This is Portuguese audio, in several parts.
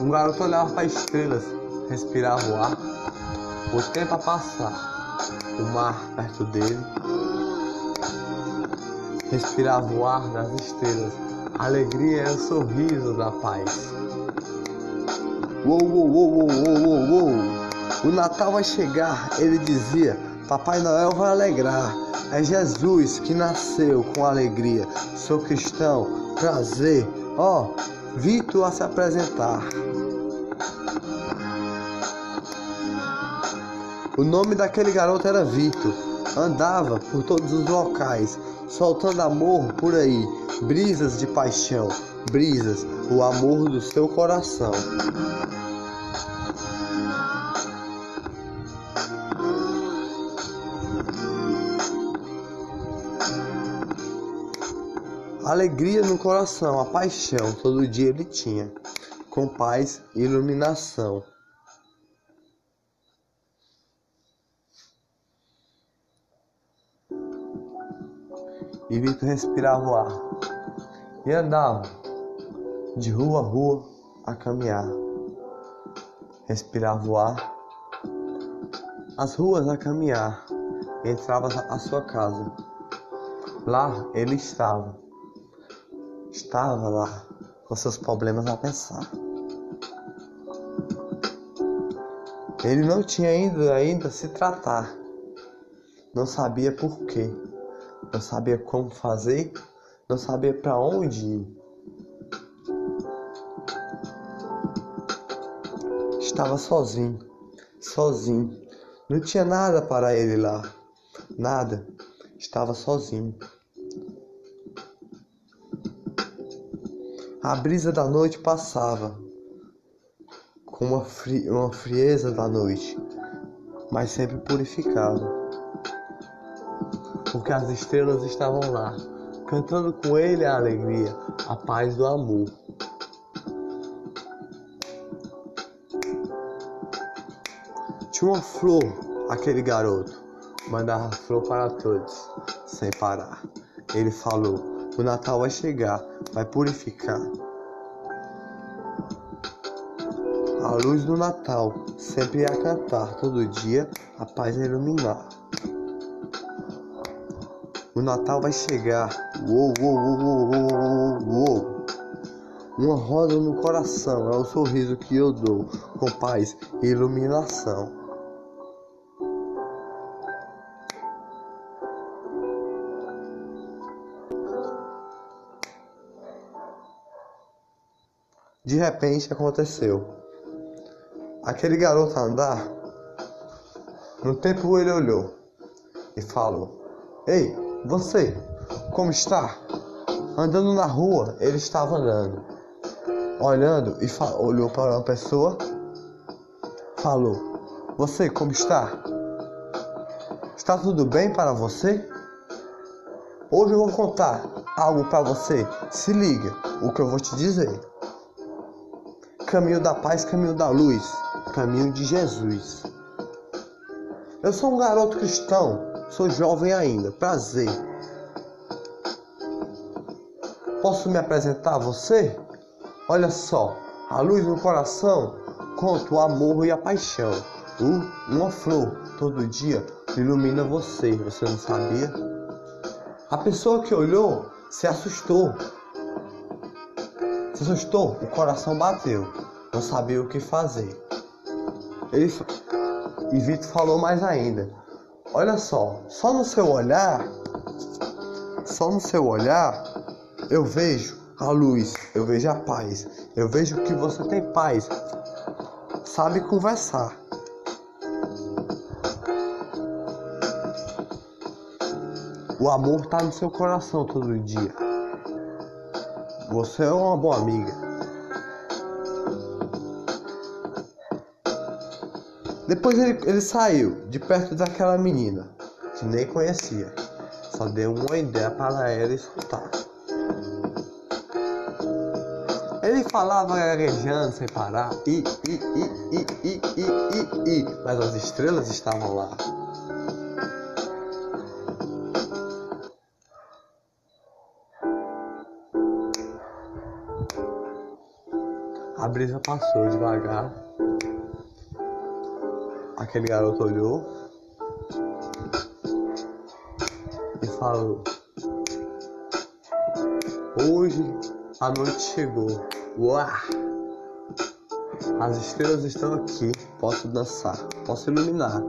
Um garoto olhava para as estrelas, respirava o ar, o tempo a passar, o mar perto dele. Respirava o ar das estrelas, alegria e o sorriso da paz. Uou, uou, uou, uou, uou, uou. O Natal vai chegar, ele dizia. Papai Noel vai alegrar. É Jesus que nasceu com alegria. Sou cristão, prazer. Ó, oh, Vitor a se apresentar. O nome daquele garoto era Vitor. Andava por todos os locais, soltando amor por aí, brisas de paixão, brisas, o amor do seu coração. Alegria no coração, a paixão, todo dia ele tinha, com paz e iluminação. E Vitor respirava o ar e andava de rua a rua a caminhar. Respirava o ar, as ruas a caminhar, entrava a sua casa. Lá ele estava, estava lá com seus problemas a pensar. Ele não tinha ainda ainda se tratar, não sabia por quê não sabia como fazer, não sabia para onde ir. Estava sozinho, sozinho. Não tinha nada para ele lá, nada. Estava sozinho. A brisa da noite passava, com uma, fri uma frieza da noite, mas sempre purificava porque as estrelas estavam lá, cantando com ele a alegria, a paz do amor. Tinha uma flor, aquele garoto, mandava flor para todos, sem parar. Ele falou: O Natal vai chegar, vai purificar. A luz do Natal sempre ia cantar, todo dia a paz a iluminar. O Natal vai chegar. Uou, uou, uou, uou, uou, uou. Uma roda no coração é o sorriso que eu dou, com paz e iluminação. De repente aconteceu. Aquele garoto andar, no tempo ele olhou e falou: Ei, você, como está? Andando na rua, ele estava andando, olhando e olhou para uma pessoa, falou: Você, como está? Está tudo bem para você? Hoje eu vou contar algo para você. Se liga, o que eu vou te dizer. Caminho da paz, caminho da luz, caminho de Jesus. Eu sou um garoto cristão Sou jovem ainda. Prazer. Posso me apresentar a você? Olha só, a luz no coração conta o amor e a paixão. Uh, uma flor todo dia ilumina você. Você não sabia? A pessoa que olhou se assustou. Se assustou, o coração bateu. Não sabia o que fazer. Ele... E Vitor falou mais ainda. Olha só, só no seu olhar, só no seu olhar, eu vejo a luz, eu vejo a paz, eu vejo que você tem paz, sabe conversar. O amor tá no seu coração todo dia. Você é uma boa amiga. Depois ele, ele saiu de perto daquela menina, que nem conhecia. Só deu uma ideia para ela escutar. Ele falava gaguejando sem parar. E, e, e, e, e, e, e, e. Mas as estrelas estavam lá. A brisa passou devagar. Aquele garoto olhou e falou: Hoje a noite chegou. Uau! As estrelas estão aqui. Posso dançar, posso iluminar.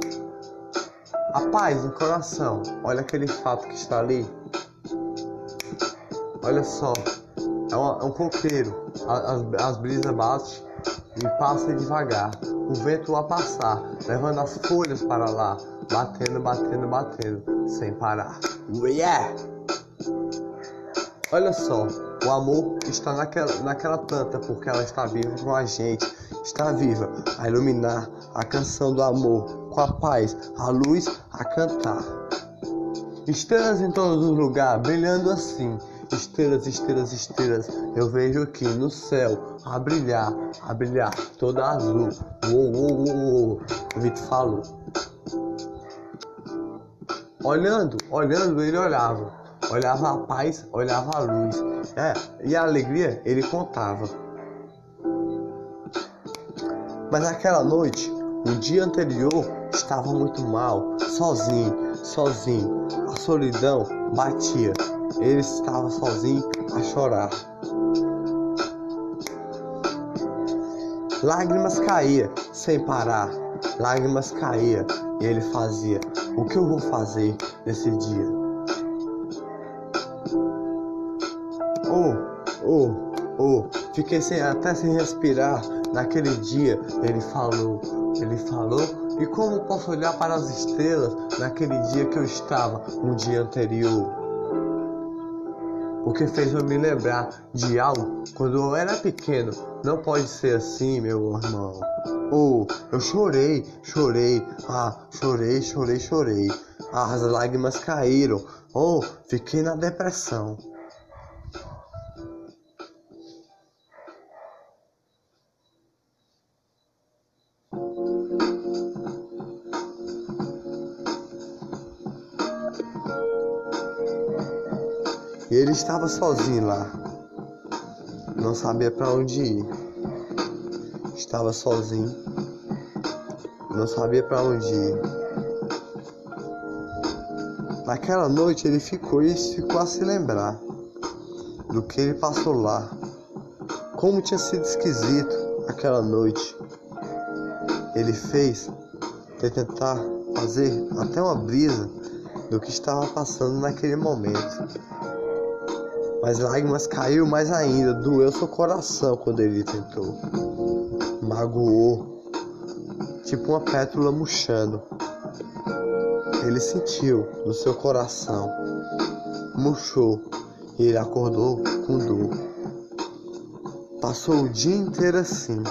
A paz no coração. Olha aquele fato que está ali. Olha só. É, é um coqueiro. As, as brisas batem e passam devagar. O vento a passar, levando as folhas para lá, batendo, batendo, batendo, sem parar. Yeah! Olha só, o amor está naquela, naquela planta porque ela está viva com a gente, está viva a iluminar a canção do amor com a paz, a luz a cantar. Estrelas em todos os lugares, brilhando assim. Estrelas, estrelas, estrelas, eu vejo aqui no céu a brilhar, a brilhar, toda azul. Uou, uou, uou, uou. O Vitor falou. Olhando, olhando, ele olhava olhava a paz, olhava a luz. É, e a alegria ele contava. Mas naquela noite, no dia anterior, estava muito mal, sozinho, sozinho. A solidão batia. Ele estava sozinho a chorar. Lágrimas caíam sem parar, lágrimas caíam e ele fazia: O que eu vou fazer nesse dia? Oh, oh, oh, fiquei sem, até sem respirar naquele dia. Ele falou, ele falou. E como posso olhar para as estrelas naquele dia que eu estava no dia anterior? Porque fez eu me lembrar de algo quando eu era pequeno. Não pode ser assim, meu irmão. Oh, eu chorei, chorei, ah, chorei, chorei, chorei. As lágrimas caíram. Oh, fiquei na depressão. Ele estava sozinho lá. Não sabia para onde ir. Estava sozinho. Não sabia para onde ir. Naquela noite ele ficou e ficou a se lembrar do que ele passou lá. Como tinha sido esquisito aquela noite. Ele fez tentar fazer até uma brisa do que estava passando naquele momento. Mas lágrimas caiu mais ainda, doeu seu coração quando ele tentou. Magoou, tipo uma pétula murchando. Ele sentiu no seu coração, murchou e ele acordou com dor. Passou o dia inteiro assim.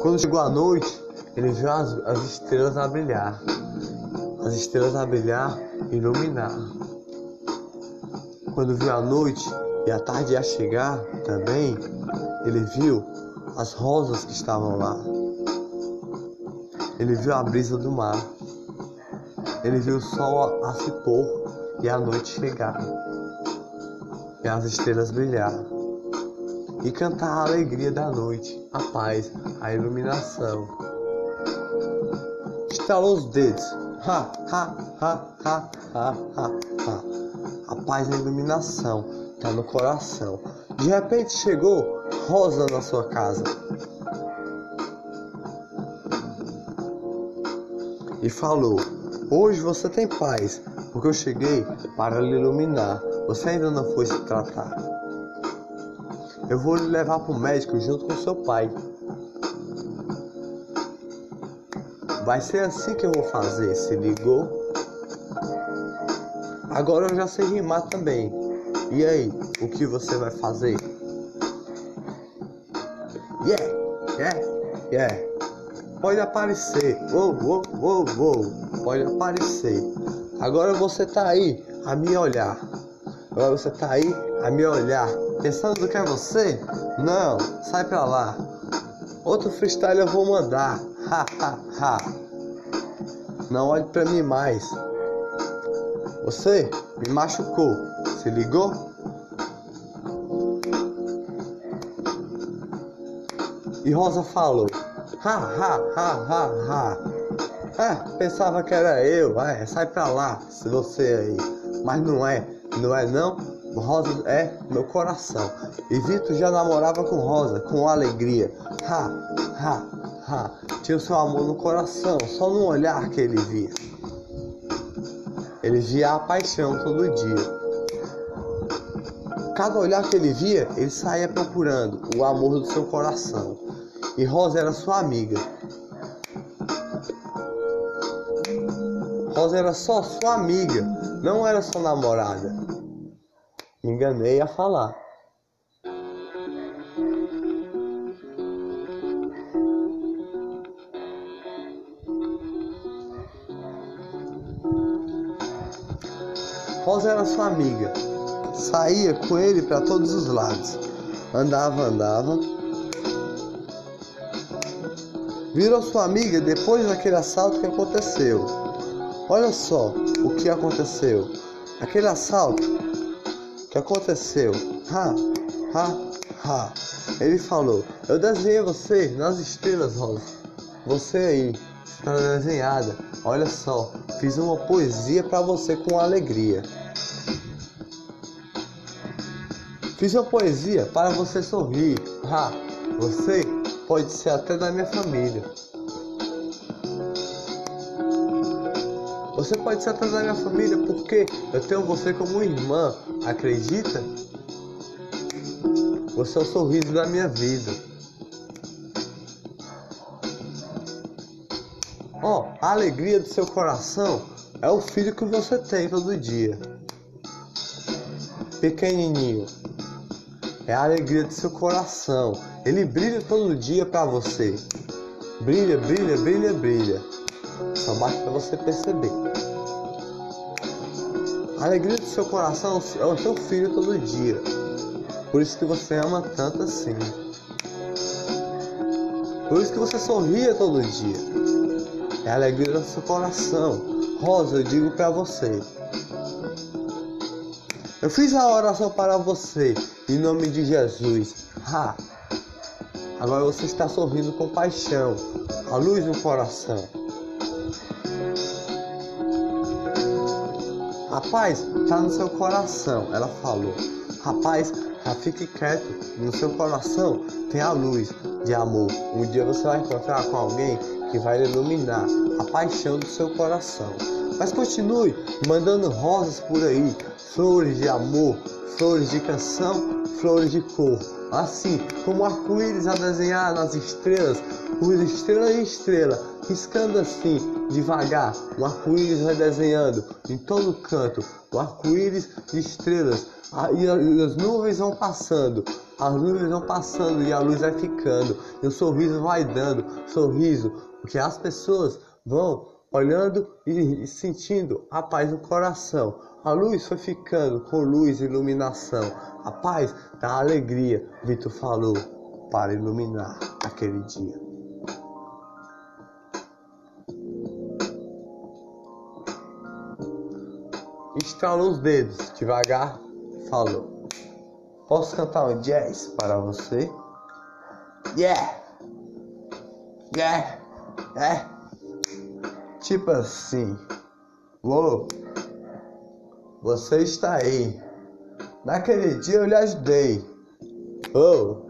Quando chegou a noite, ele viu as, as estrelas a brilhar. As estrelas a brilhar, iluminar quando viu a noite e a tarde ia chegar também, ele viu as rosas que estavam lá. Ele viu a brisa do mar. Ele viu o sol a se pôr e a noite chegar. E as estrelas brilhar. E cantar a alegria da noite, a paz, a iluminação. Estalou os dedos. Ha, ha, ha, ha, ha, ha, paz e a iluminação está no coração. De repente chegou Rosa na sua casa. E falou: Hoje você tem paz, porque eu cheguei para lhe iluminar. Você ainda não foi se tratar. Eu vou lhe levar para o médico junto com seu pai. Vai ser assim que eu vou fazer, se ligou? Agora eu já sei rimar também. E aí, o que você vai fazer? Yeah, yeah, yeah. Pode aparecer. Uou, uou, uou, uou. Pode aparecer. Agora você tá aí a me olhar. Agora você tá aí a me olhar. Pensando que é você? Não, sai pra lá. Outro freestyle eu vou mandar. Ha ha ha. Não olhe pra mim mais. Você me machucou. Se ligou? E Rosa falou: Ha ha ha ha ha. Ah, pensava que era eu. É, sai pra lá, se você aí. Mas não é, não é não. Rosa é meu coração. E Vitor já namorava com Rosa, com alegria. Ha, ha, ha. Tinha o seu amor no coração, só no olhar que ele via. Ele via a paixão todo dia. Cada olhar que ele via, ele saía procurando o amor do seu coração. E Rosa era sua amiga. Rosa era só sua amiga, não era sua namorada. Me enganei a falar. Rosa era sua amiga. Saía com ele para todos os lados. Andava, andava. Virou sua amiga depois daquele assalto que aconteceu. Olha só o que aconteceu. Aquele assalto que aconteceu. Ha, ha, ha. Ele falou: Eu desenhei você nas estrelas, Rosa. Você aí está desenhada. Olha só, fiz uma poesia para você com alegria. Fiz uma poesia para você sorrir. Ha, você pode ser até da minha família. Você pode ser até da minha família porque eu tenho você como irmã. Acredita? Você é o sorriso da minha vida. Ó, oh, a alegria do seu coração é o filho que você tem todo dia. Pequenininho. É a alegria do seu coração. Ele brilha todo dia para você. Brilha, brilha, brilha, brilha. Só basta você perceber. A alegria do seu coração é o seu filho todo dia. Por isso que você ama tanto assim. Por isso que você sorria todo dia. É a alegria do seu coração. Rosa, eu digo para você. Eu fiz a oração para você, em nome de Jesus. Ha! Agora você está sorrindo com paixão, a luz no coração. Rapaz, tá no seu coração, ela falou. Rapaz, já fique quieto, no seu coração tem a luz de amor. Um dia você vai encontrar com alguém que vai iluminar a paixão do seu coração. Mas continue mandando rosas por aí, flores de amor, flores de canção, flores de cor. Assim como arco-íris a desenhar nas estrelas, por estrela em estrela, riscando assim, devagar, o arco-íris vai desenhando em todo canto, o arco-íris de estrelas, e as nuvens vão passando, as nuvens vão passando e a luz vai ficando, e o sorriso vai dando, sorriso, porque as pessoas vão olhando e sentindo a paz no coração. A luz foi ficando com luz e iluminação. A paz da alegria, Vitor falou, para iluminar aquele dia. Estalou os dedos, devagar, falou. Posso cantar um jazz para você? Yeah! Yeah! É! Tipo assim. Uou! Você está aí. Naquele dia eu lhe ajudei. Oh!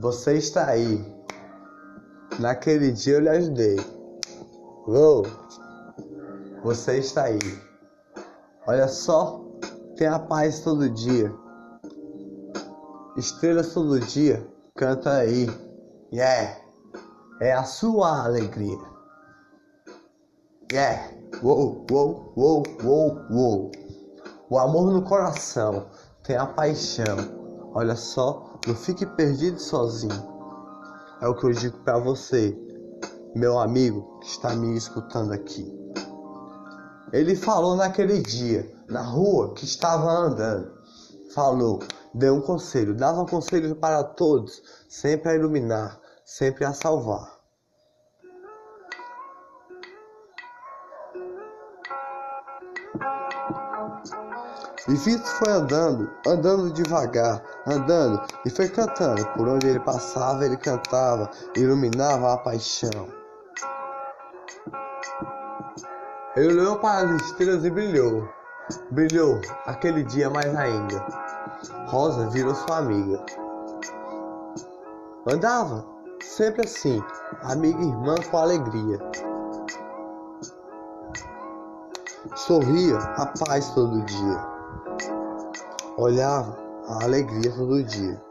Você está aí. Naquele dia eu lhe ajudei. Oh! Você está aí. Olha só, tem a paz todo dia. Estrelas todo dia, canta aí. Yeah, é a sua alegria. Yeah, uou, uou, uou, uou, uou. O amor no coração, tem a paixão. Olha só, não fique perdido sozinho. É o que eu digo para você, meu amigo que está me escutando aqui. Ele falou naquele dia, na rua que estava andando. Falou: deu um conselho, dava um conselho para todos, sempre a iluminar, sempre a salvar. E Vitor foi andando, andando devagar, andando e foi cantando. Por onde ele passava, ele cantava, iluminava a paixão. Ele olhou para as estrelas e brilhou. Brilhou aquele dia mais ainda. Rosa virou sua amiga. Andava sempre assim, amiga e irmã com alegria. Sorria a paz todo dia olhava a alegria todo dia.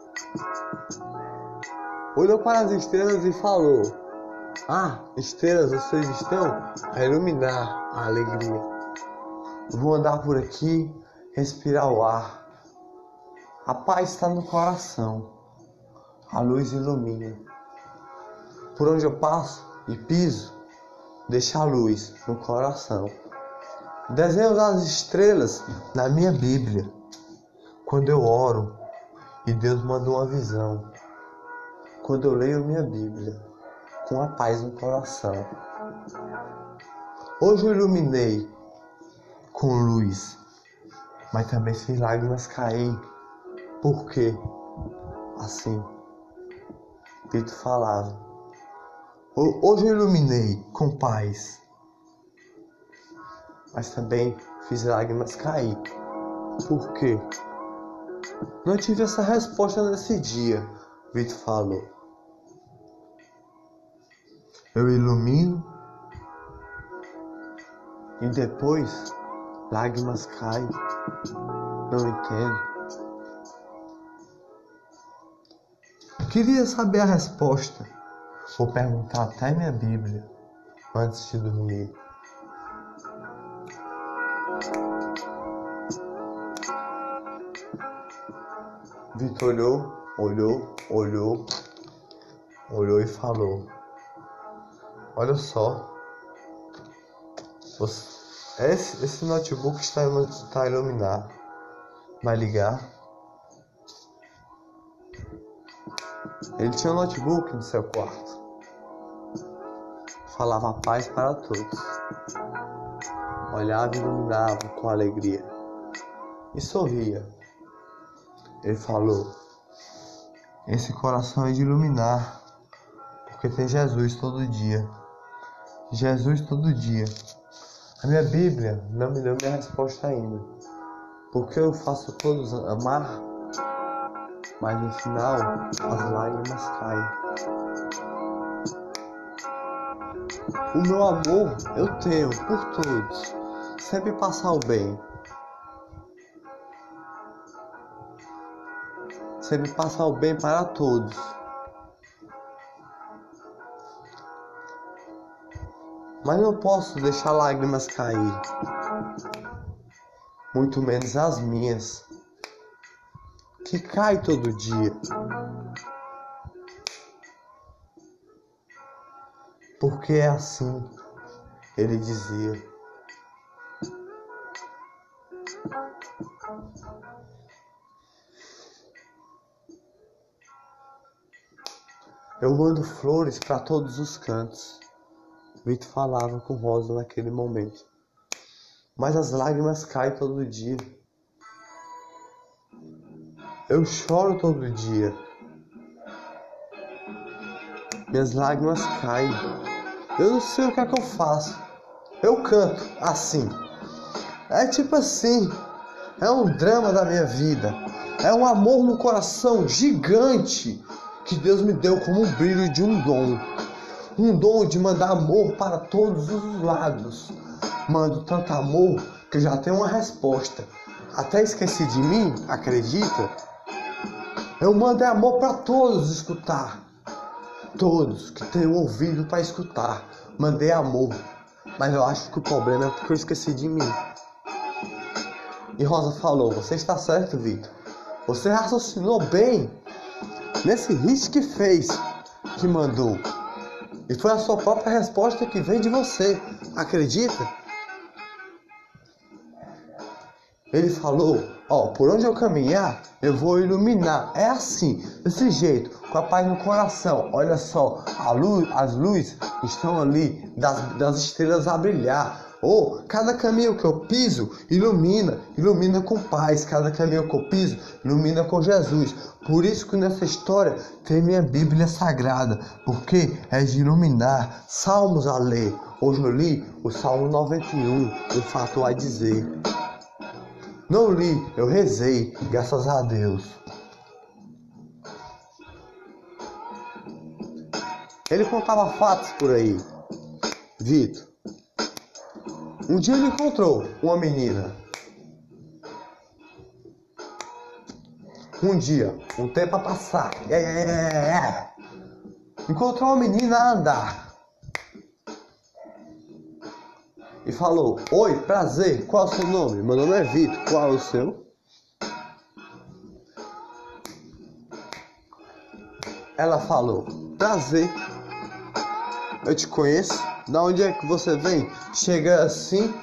Olhou para as estrelas e falou: Ah, estrelas, vocês estão a iluminar a alegria. Vou andar por aqui, respirar o ar. A paz está no coração, a luz ilumina. Por onde eu passo e piso, deixa a luz no coração. Desenho as estrelas na minha Bíblia quando eu oro e Deus manda uma visão. Quando eu leio minha Bíblia com a paz no coração. Hoje eu iluminei com luz, mas também fiz lágrimas cair. Por quê? Assim, Pedro falava. Hoje eu iluminei com paz, mas também fiz lágrimas cair. Por quê? Não tive essa resposta nesse dia, Vitor falou. Eu ilumino e depois lágrimas caem. Não entendo. Queria saber a resposta. Vou perguntar até minha Bíblia antes de dormir. Vitor olhou, olhou, olhou, olhou e falou: Olha só, esse, esse notebook está, está iluminado. Vai ligar? Ele tinha um notebook no seu quarto. Falava paz para todos. Olhava e iluminava com alegria. E sorria ele falou: Esse coração é de iluminar, porque tem Jesus todo dia. Jesus todo dia. A minha Bíblia não me deu minha resposta ainda. Porque eu faço todos amar, mas no final as lágrimas caem. O meu amor eu tenho por todos, sempre passar o bem. Sempre passar o bem para todos. Mas não posso deixar lágrimas cair, muito menos as minhas, que cai todo dia. Porque é assim, ele dizia. Eu mando flores para todos os cantos. Vitor falava com Rosa naquele momento. Mas as lágrimas caem todo dia. Eu choro todo dia. Minhas lágrimas caem. Eu não sei o que é que eu faço. Eu canto assim. É tipo assim. É um drama da minha vida. É um amor no coração gigante que Deus me deu como um brilho de um dom. Um dom de mandar amor para todos os lados. Mando tanto amor que já tenho uma resposta. Até esqueci de mim, acredita? Eu mando amor para todos escutar. Todos que têm ouvido para escutar. Mandei amor. Mas eu acho que o problema é porque eu esqueci de mim. E Rosa falou: Você está certo, Vitor. Você raciocinou bem nesse hit que fez, que mandou. E foi a sua própria resposta que vem de você. Acredita? Ele falou: Ó, por onde eu caminhar, eu vou iluminar. É assim, desse jeito, com a paz no coração. Olha só, luz, as luzes estão ali, das, das estrelas a brilhar. Oh, cada caminho que eu piso ilumina, ilumina com paz. Cada caminho que eu piso ilumina com Jesus. Por isso que nessa história tem minha Bíblia Sagrada, porque é de iluminar. Salmos a ler. Hoje eu li o Salmo 91, o fato a dizer. Não li, eu rezei, graças a Deus. Ele contava fatos por aí. Vitor. Um dia ele encontrou uma menina. Um dia, um tempo a passar. É, é, é, é. Encontrou uma menina a andar. E falou: Oi, prazer, qual é o seu nome? Meu nome é Vitor, qual é o seu? Ela falou: Prazer, eu te conheço. Da onde é que você vem? Chega assim,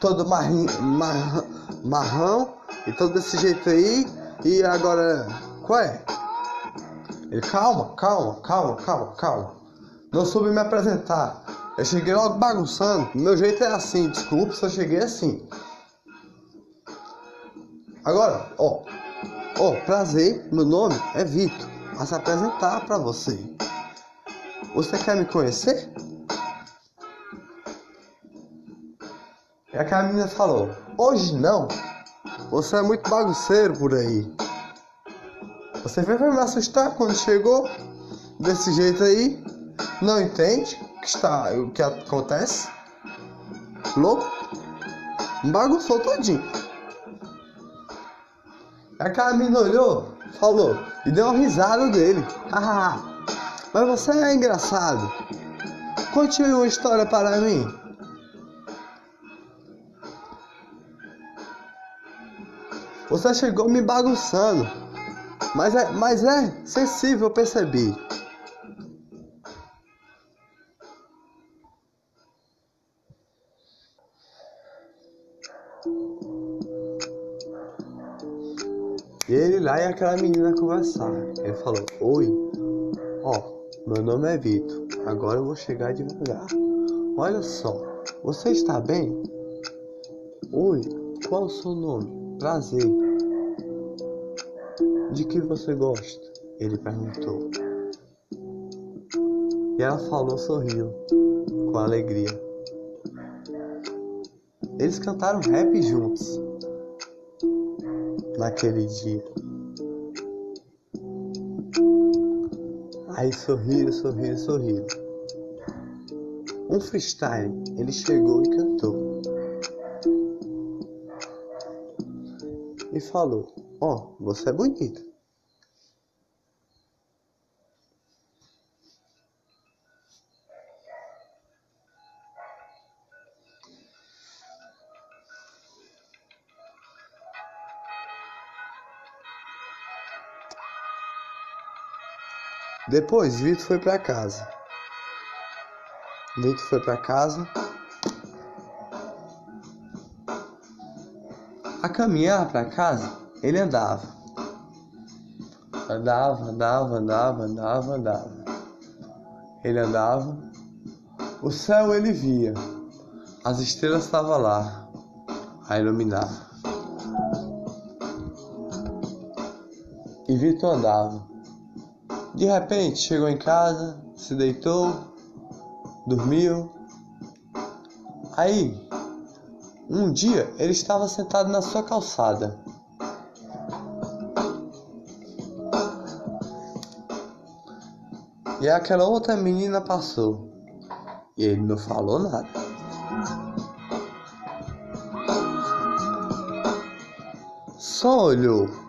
todo marrim, mar, marrão e todo desse jeito aí. E agora, qual é? Ele, calma, calma, calma, calma, calma. Não soube me apresentar. Eu cheguei logo bagunçando. Meu jeito é assim, desculpa eu cheguei assim. Agora, ó, ó, prazer, meu nome é Vitor. A se apresentar para você. Você quer me conhecer? E aquela menina falou: Hoje não. Você é muito bagunceiro por aí. Você veio me assustar quando chegou desse jeito aí. Não entende o que, está, o que acontece? Louco? Bagunçou todinho. Aquela menina olhou, falou e deu uma risada dele. Mas você é engraçado. Conte uma história para mim. Você chegou me bagunçando. Mas é, mas é sensível, percebi. E ele lá e aquela menina conversar. Ele falou: Oi, ó, meu nome é Vitor. Agora eu vou chegar devagar. Olha só, você está bem? Oi, qual o seu nome? Prazer. De que você gosta? Ele perguntou. E ela falou, sorriu, com alegria. Eles cantaram rap juntos naquele dia. Aí sorriram, sorriram, sorriram. Um freestyle, ele chegou e cantou. e falou: Ó, oh, você é bonita. Depois, Vitor foi para casa. Vitor foi para casa A caminhar para casa, ele andava. Andava, andava, andava, andava, andava. Ele andava. O céu ele via. As estrelas estavam lá a iluminar. E Vitor andava. De repente chegou em casa, se deitou, dormiu. Aí um dia ele estava sentado na sua calçada. E aquela outra menina passou. E ele não falou nada. Só olhou.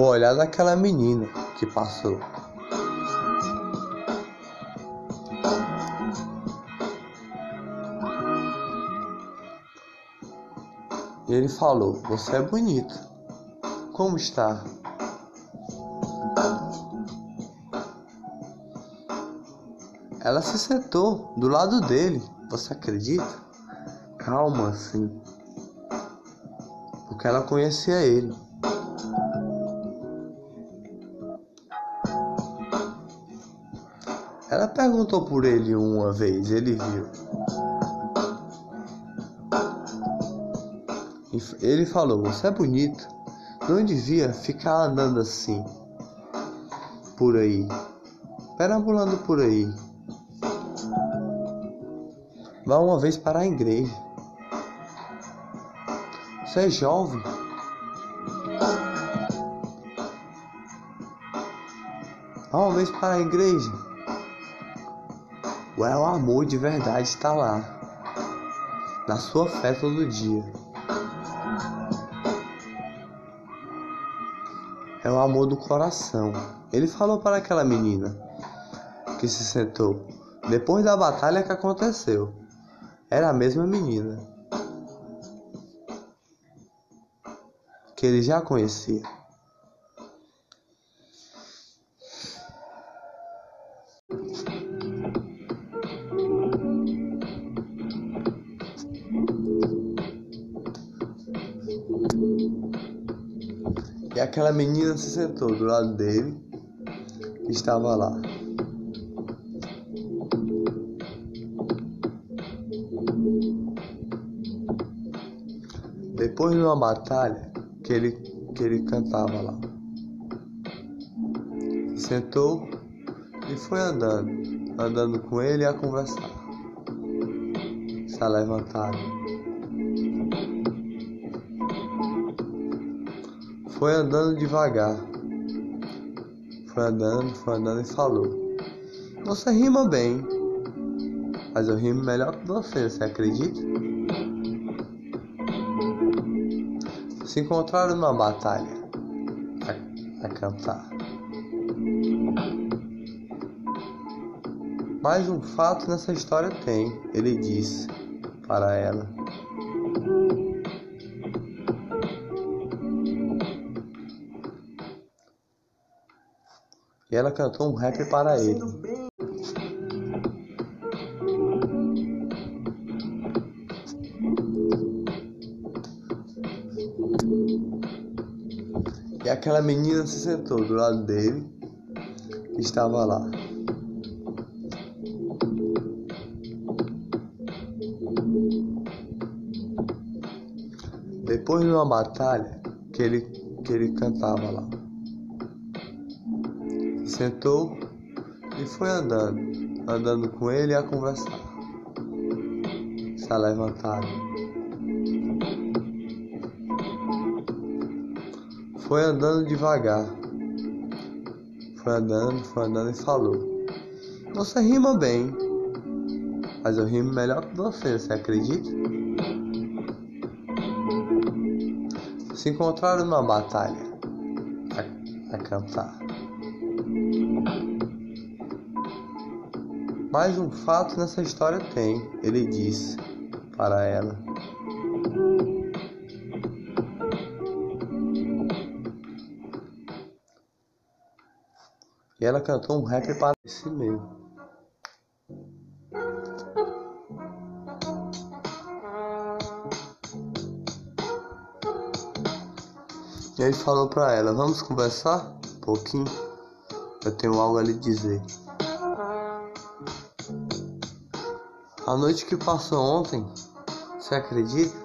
Por olhar daquela menina que passou. Ele falou: Você é bonito. Como está? Ela se sentou do lado dele. Você acredita? calma assim, porque ela conhecia ele. Ela perguntou por ele uma vez, ele viu. Ele falou: Você é bonito, não devia ficar andando assim por aí, perambulando por aí. Vá uma vez para a igreja. Você é jovem. Vá uma vez para a igreja. O amor de verdade está lá, na sua fé todo dia. É o amor do coração. Ele falou para aquela menina que se sentou depois da batalha que aconteceu. Era a mesma menina que ele já conhecia. Aquela menina se sentou do lado dele, que estava lá. Depois de uma batalha que ele, que ele cantava lá. Se sentou e foi andando, andando com ele a conversar. Se levantaram. Foi andando devagar. Foi andando, foi andando e falou: Você rima bem, mas eu rimo melhor que você, você acredita? Se encontraram numa batalha a, a cantar. Mais um fato nessa história tem, ele disse para ela. E ela cantou um rap para ele. E aquela menina se sentou do lado dele, que estava lá. Depois de uma batalha que ele, que ele cantava lá sentou e foi andando, andando com ele a conversar. Se levantaram. Foi andando devagar. Foi andando, foi andando e falou: Você rima bem, mas eu rimo melhor que você, você acredita? Se encontraram numa batalha a, a cantar. Mais um fato nessa história tem, ele disse para ela. E ela cantou um rap para si mesmo. E ele falou para ela: Vamos conversar um pouquinho? Eu tenho algo a lhe dizer. A noite que passou ontem, você acredita?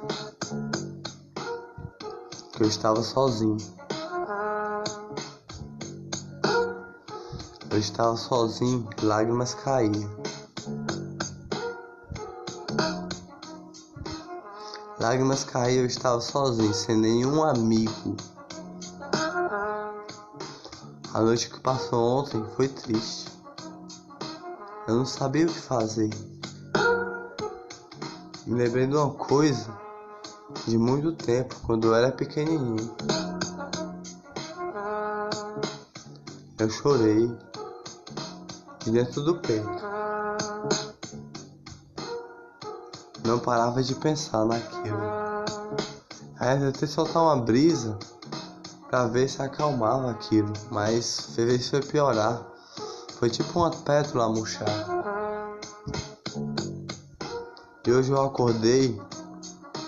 Que eu estava sozinho. Eu estava sozinho, lágrimas caíam. Lágrimas caíam, eu estava sozinho, sem nenhum amigo. A noite que passou ontem foi triste. Eu não sabia o que fazer. Me lembrei de uma coisa de muito tempo, quando eu era pequenininho. Eu chorei de dentro do peito. Não parava de pensar naquilo. Aí eu tentei soltar uma brisa pra ver se acalmava aquilo, mas fez foi piorar. Foi tipo uma pétala murchar. E hoje eu acordei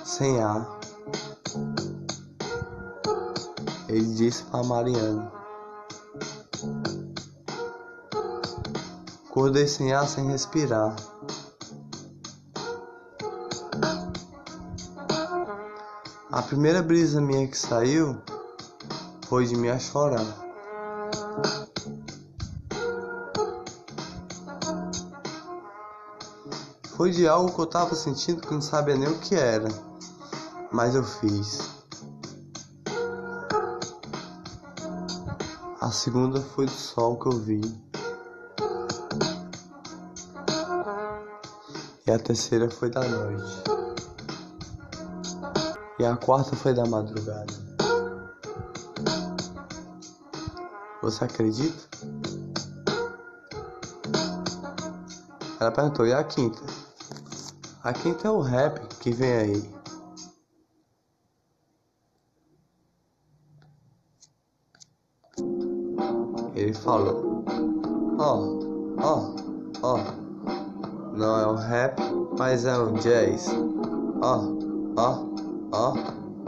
sem ar. Ele disse para Mariana. Acordei sem ar, sem respirar. A primeira brisa minha que saiu foi de me a chorar. Foi de algo que eu tava sentindo que não sabia nem o que era, mas eu fiz. A segunda foi do sol que eu vi. E a terceira foi da noite. E a quarta foi da madrugada. Você acredita? Ela perguntou, e a quinta? A quinta é o rap que vem aí. Ele falou, ó, ó, ó, não é um rap, mas é um jazz. Ó, ó, ó,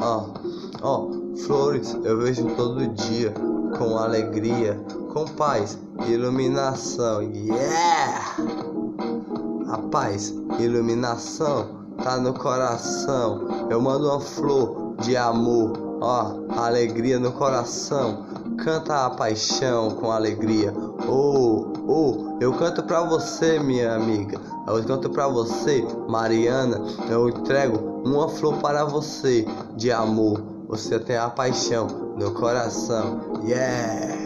ó, ó, flores eu vejo todo dia com alegria, com paz, iluminação. Yeah! A paz, iluminação tá no coração. Eu mando uma flor de amor, ó, alegria no coração. Canta a paixão com alegria. Oh, oh, eu canto pra você, minha amiga. Eu canto pra você, Mariana. Eu entrego uma flor para você de amor. Você tem a paixão no coração. Yeah!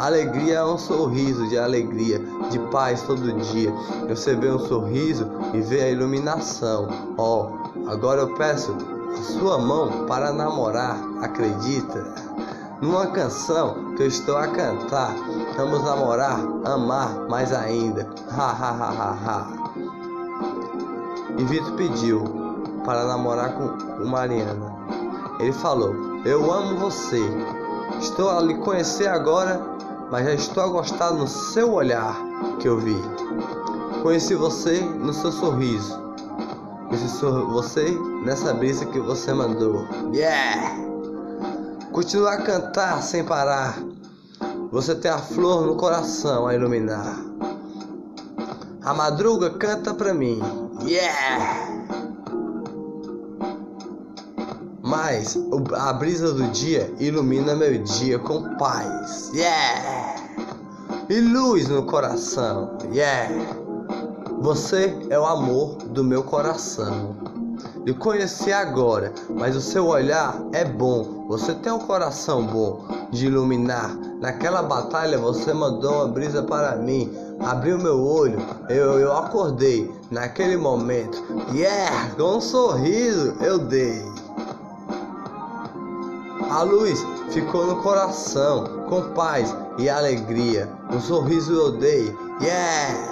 Alegria é um sorriso de alegria, de paz todo dia. Você vê um sorriso e vê a iluminação. Ó, oh, agora eu peço a sua mão para namorar, acredita? Numa canção que eu estou a cantar, vamos namorar, amar mais ainda. Ha ha ha ha ha. E Vitor pediu para namorar com Mariana. Ele falou: Eu amo você. Estou a lhe conhecer agora mas já estou a gostar no seu olhar que eu vi. Conheci você no seu sorriso. Conheci você nessa brisa que você mandou. Yeah! Continuar a cantar sem parar. Você tem a flor no coração a iluminar. A madruga canta pra mim. Yeah! Mas a brisa do dia ilumina meu dia com paz. Yeah! E luz no coração. Yeah! Você é o amor do meu coração. Eu conheci agora, mas o seu olhar é bom. Você tem um coração bom de iluminar. Naquela batalha você mandou uma brisa para mim. Abriu meu olho, eu, eu acordei naquele momento. Yeah! Com um sorriso eu dei. A luz ficou no coração, com paz e alegria. Um sorriso eu dei, yeah!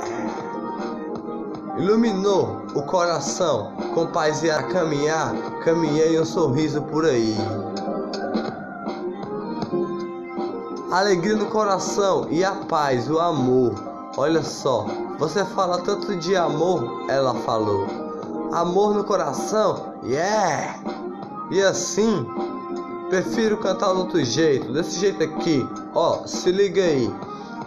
Iluminou o coração, com paz e a caminhar, caminhei um sorriso por aí. Alegria no coração e a paz, o amor. Olha só, você fala tanto de amor, ela falou. Amor no coração, yeah! E assim Prefiro cantar do outro jeito, desse jeito aqui. Ó, se liga aí.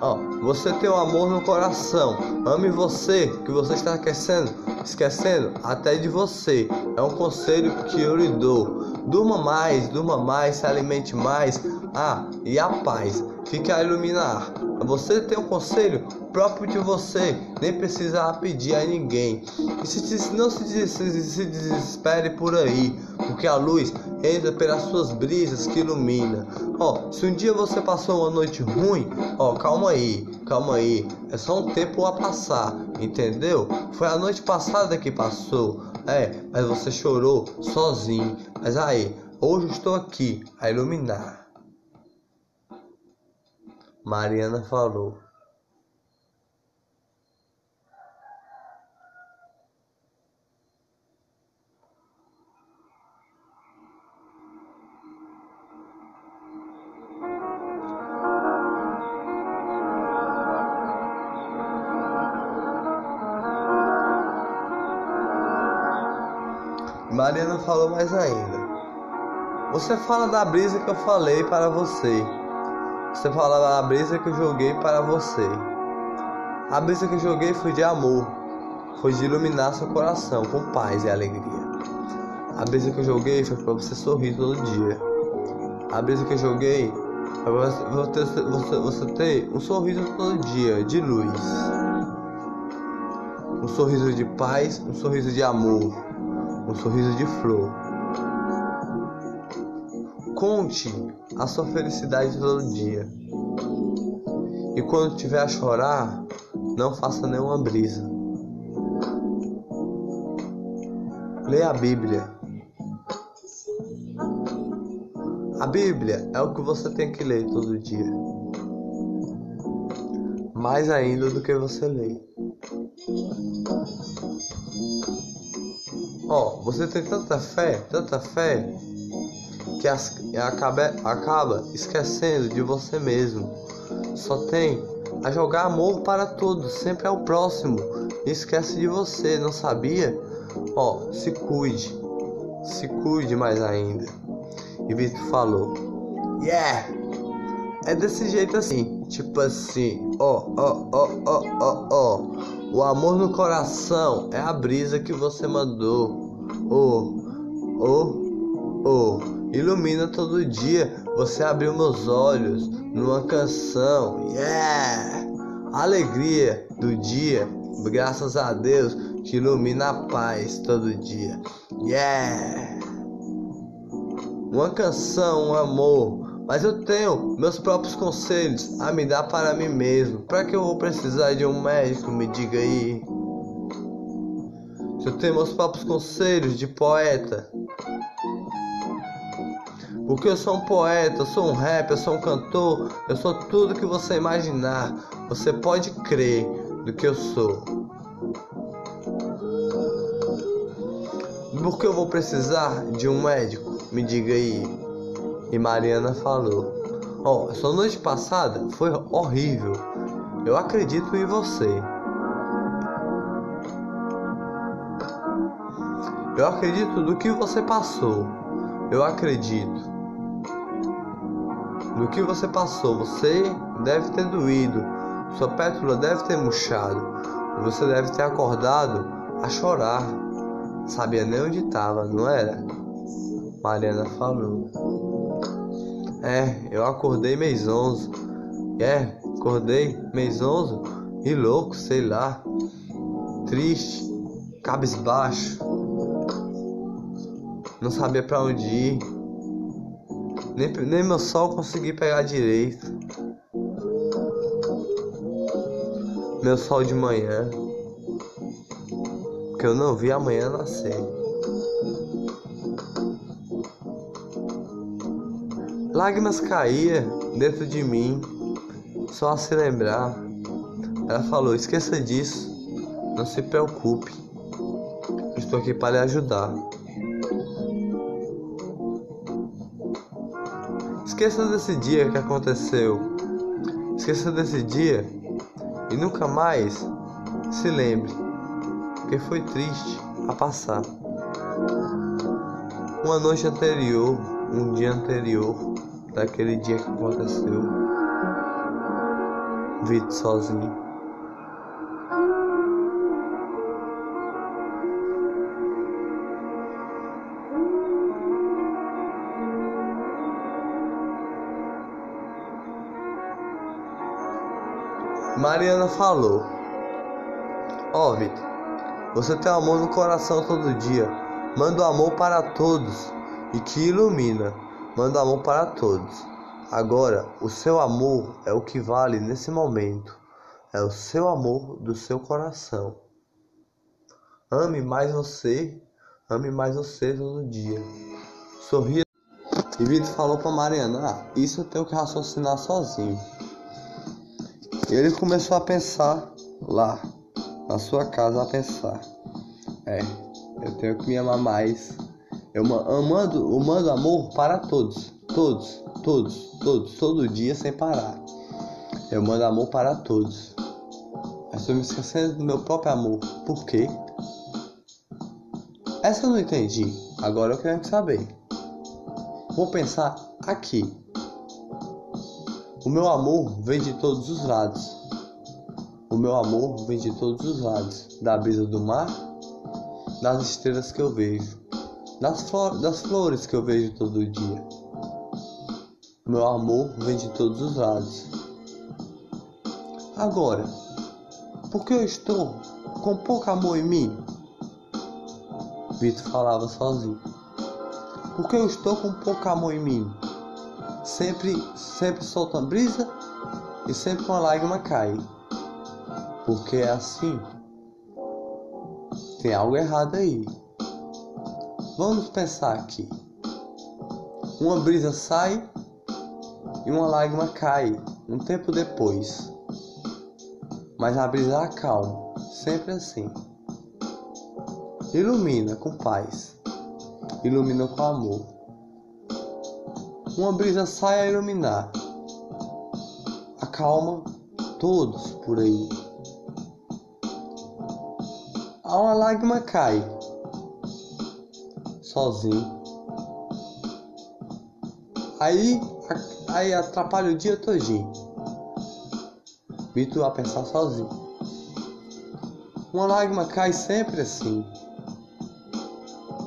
Ó, você tem um amor no coração. Ame você, que você está esquecendo, esquecendo até de você. É um conselho que eu lhe dou. Durma mais, durma mais, se alimente mais. Ah, e a paz. Fique a iluminar. Você tem um conselho próprio de você, nem precisa pedir a ninguém. E se, não se, se, se desespere por aí, porque a luz entra pelas suas brisas que ilumina. Ó, se um dia você passou uma noite ruim, ó, calma aí, calma aí, é só um tempo a passar, entendeu? Foi a noite passada que passou, é, mas você chorou sozinho. Mas aí, hoje estou aqui a iluminar. Mariana falou. Mariana falou mais ainda. Você fala da brisa que eu falei para você. Você fala da brisa que eu joguei para você. A brisa que eu joguei foi de amor, foi de iluminar seu coração com paz e alegria. A brisa que eu joguei foi para você sorrir todo dia. A brisa que eu joguei foi para você, você, você ter um sorriso todo dia de luz um sorriso de paz, um sorriso de amor um sorriso de flor. Conte a sua felicidade todo dia. E quando tiver a chorar, não faça nenhuma brisa. Leia a Bíblia. A Bíblia é o que você tem que ler todo dia. Mais ainda do que você lê. Ó, você tem tanta fé, tanta fé, que as, acaba, acaba esquecendo de você mesmo. Só tem a jogar amor para todos, sempre ao próximo. E esquece de você, não sabia? Ó, se cuide, se cuide mais ainda. E Vitor falou: Yeah! É desse jeito assim, tipo assim, ó, ó, ó, ó, ó, ó. O amor no coração é a brisa que você mandou. Oh, oh, oh. Ilumina todo dia. Você abriu meus olhos numa canção. Yeah! Alegria do dia. Graças a Deus que ilumina a paz todo dia. Yeah! Uma canção, um amor. Mas eu tenho meus próprios conselhos a me dar para mim mesmo. Para que eu vou precisar de um médico? Me diga aí. Se eu tenho meus próprios conselhos de poeta, porque eu sou um poeta, eu sou um rap, eu sou um cantor, eu sou tudo que você imaginar. Você pode crer do que eu sou. Por que eu vou precisar de um médico? Me diga aí. E Mariana falou: Ó, oh, sua noite passada foi horrível. Eu acredito em você. Eu acredito do que você passou. Eu acredito do que você passou. Você deve ter doído, sua pétula deve ter murchado, você deve ter acordado a chorar. Sabia nem onde estava, não era? Mariana falou. É, eu acordei mês 11. É, acordei mês 11 e louco, sei lá. Triste, cabisbaixo. Não sabia para onde ir nem, nem meu sol consegui pegar direito. Meu sol de manhã. Que eu não vi amanhã nascer. Lágrimas caíam dentro de mim, só a se lembrar. Ela falou: esqueça disso, não se preocupe, estou aqui para lhe ajudar. Esqueça desse dia que aconteceu. Esqueça desse dia e nunca mais se lembre, que foi triste a passar. Uma noite anterior, um dia anterior daquele dia que aconteceu. Vitor sozinho. Mariana falou: Ó, oh, Vitor, você tem amor no coração todo dia. Manda o amor para todos e que ilumina. Manda amor para todos. Agora, o seu amor é o que vale nesse momento. É o seu amor do seu coração. Ame mais você, ame mais você todo dia. Sorria. E Vitor falou para Mariana: ah, Isso eu tenho que raciocinar sozinho. Ele começou a pensar lá, na sua casa, a pensar: É, eu tenho que me amar mais. Eu amando, eu mando amor para todos, todos, todos, todos, todo dia sem parar. Eu mando amor para todos. Mas estou me esquecendo do meu próprio amor. Por quê? Essa eu não entendi. agora eu quero saber. Vou pensar aqui. O meu amor vem de todos os lados. O meu amor vem de todos os lados. Da brisa do mar, das estrelas que eu vejo, das, flor das flores que eu vejo todo dia. Meu amor vem de todos os lados. Agora, por que eu estou com pouco amor em mim? Vitor falava sozinho. Por que eu estou com pouco amor em mim? Sempre, sempre solta uma brisa e sempre uma lágrima cai. Porque é assim. Tem algo errado aí. Vamos pensar aqui. Uma brisa sai e uma lágrima cai um tempo depois mas a brisa acalma, sempre assim. Ilumina com paz, ilumina com amor. Uma brisa sai a iluminar, acalma todos por aí. Uma lágrima cai, sozinho. Aí, aí atrapalha o dia todinho. Vitor a pensar sozinho. Uma lágrima cai sempre assim.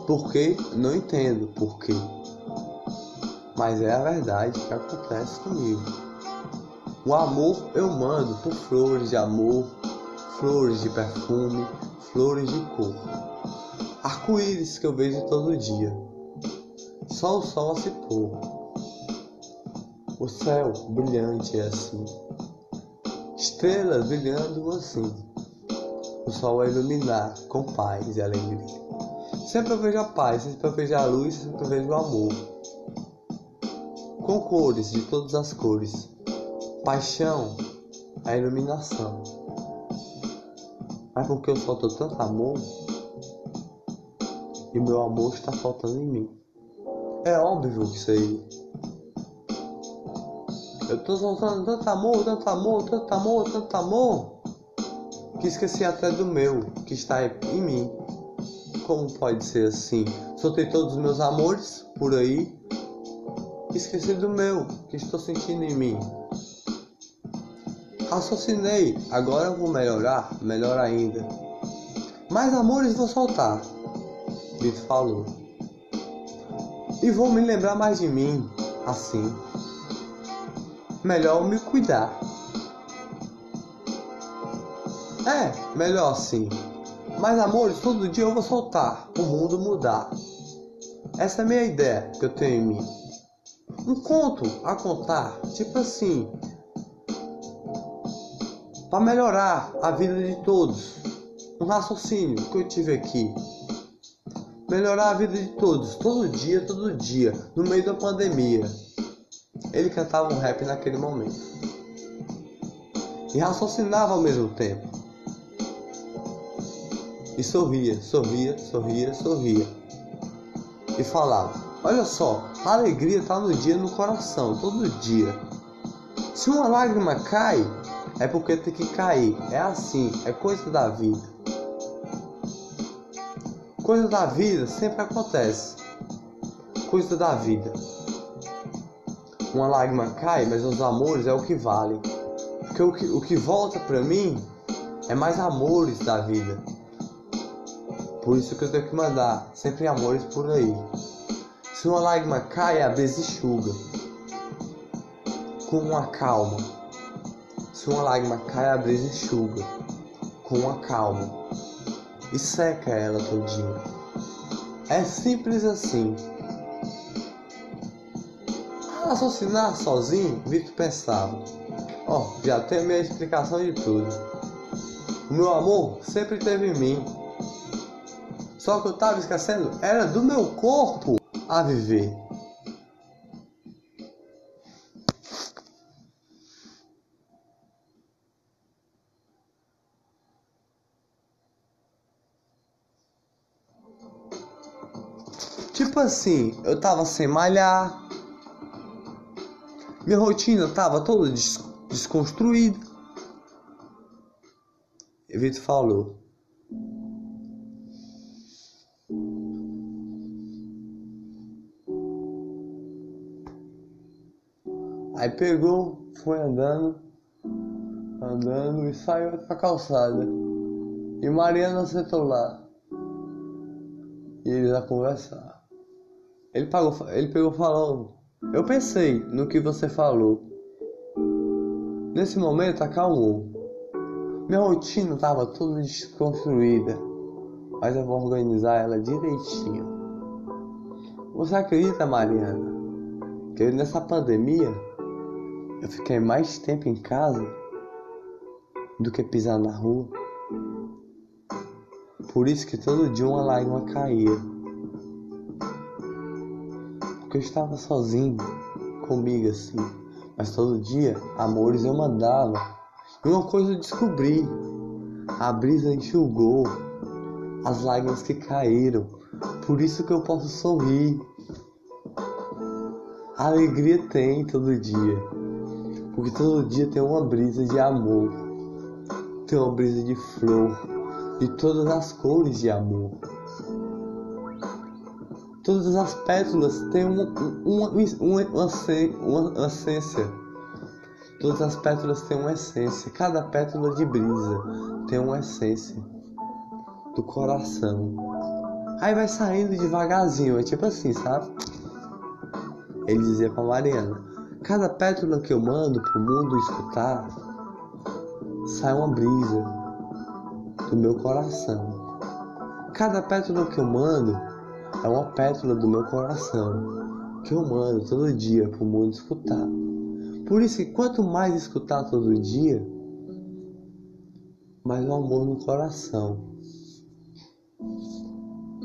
Por quê? Não entendo por quê. Mas é a verdade que acontece comigo. O amor eu mando por flores de amor, flores de perfume, flores de cor. Arco-íris que eu vejo todo dia. Só o sol a se pôr. O céu brilhante é assim estrelas brilhando assim. O sol a iluminar com paz e alegria. Sempre eu vejo a paz, sempre eu vejo a luz, sempre eu vejo o amor. Com cores de todas as cores. Paixão, a iluminação. Mas porque eu solto tanto amor e meu amor está faltando em mim. É óbvio que aí eu tô soltando tanto amor, tanto amor, tanto amor, tanto amor, que esqueci até do meu, que está em mim. Como pode ser assim? Soltei todos os meus amores por aí, esqueci do meu, que estou sentindo em mim. Raciocinei, agora vou melhorar, melhor ainda. Mais amores vou soltar, Falou. E vou me lembrar mais de mim, assim melhor me cuidar. É, melhor assim. Mas amores, todo dia eu vou soltar, o mundo mudar. Essa é a minha ideia que eu tenho em mim. Um conto a contar, tipo assim, para melhorar a vida de todos. Um raciocínio que eu tive aqui. Melhorar a vida de todos, todo dia, todo dia, no meio da pandemia. Ele cantava um rap naquele momento. E raciocinava ao mesmo tempo. E sorria, sorria, sorria, sorria. E falava: Olha só, a alegria está no dia, no coração, todo dia. Se uma lágrima cai, é porque tem que cair. É assim, é coisa da vida. Coisa da vida sempre acontece. Coisa da vida. Uma lágrima cai, mas os amores é o que vale. Porque o que, o que volta para mim é mais amores da vida. Por isso que eu tenho que mandar sempre amores por aí. Se uma lágrima cai, a brisa enxuga. Com uma calma. Se uma lágrima cai, a brisa enxuga. Com uma calma. E seca ela todinha. É simples assim raciocinar sozinho, Victor pensava: Ó, oh, já tenho minha explicação de tudo. O meu amor sempre teve em mim. Só que eu estava esquecendo, era do meu corpo a viver. assim, eu tava sem malhar. Minha rotina tava toda des desconstruída. E Vitor falou. Aí pegou, foi andando, andando e saiu pra calçada. E Mariana sentou lá. E eles a conversar. Ele, pagou, ele pegou falando, eu pensei no que você falou. Nesse momento acalmou. Minha rotina estava toda desconstruída, mas eu vou organizar ela direitinho. Você acredita, Mariana, que nessa pandemia eu fiquei mais tempo em casa do que pisar na rua? Por isso que todo dia uma lágrima caía. Porque eu estava sozinho, comigo assim. Mas todo dia, amores eu mandava. E uma coisa eu descobri. A brisa enxugou as lágrimas que caíram. Por isso que eu posso sorrir. Alegria tem todo dia. Porque todo dia tem uma brisa de amor. Tem uma brisa de flor. De todas as cores de amor. Todas as pétalas têm uma, uma, uma, uma, uma essência. Todas as pétalas têm uma essência. Cada pétala de brisa tem uma essência do coração. Aí vai saindo devagarzinho, é tipo assim, sabe? Ele dizia pra Mariana: Cada pétala que eu mando pro mundo escutar, sai uma brisa do meu coração. Cada pétala que eu mando é uma pétala do meu coração que eu mando todo dia para o mundo escutar. Por isso que quanto mais escutar todo dia, mais o amor no coração.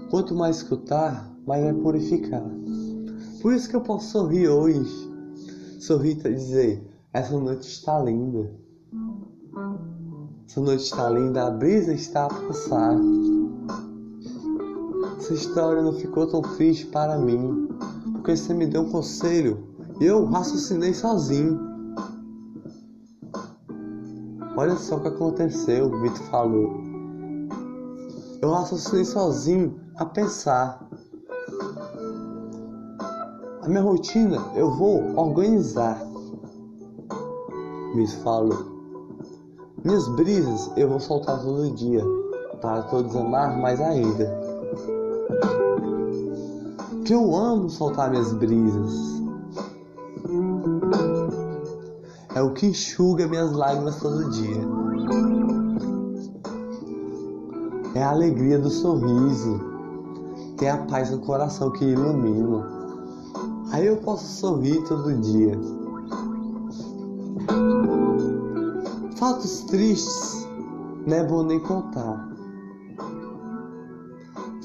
Quanto mais escutar, mais vai purificar. Por isso que eu posso sorrir hoje. Sorrir e dizer, essa noite está linda. Essa noite está linda, a brisa está a passar. Essa história não ficou tão triste para mim, porque você me deu um conselho e eu raciocinei sozinho. Olha só o que aconteceu, o Vitor falou. Eu raciocinei sozinho a pensar. A minha rotina eu vou organizar. Miss falou. Minhas brisas eu vou soltar todo dia, para todos amar mais ainda que eu amo soltar minhas brisas. É o que enxuga minhas lágrimas todo dia. É a alegria do sorriso. Tem a paz no coração que ilumina. Aí eu posso sorrir todo dia. Fatos tristes não é bom nem contar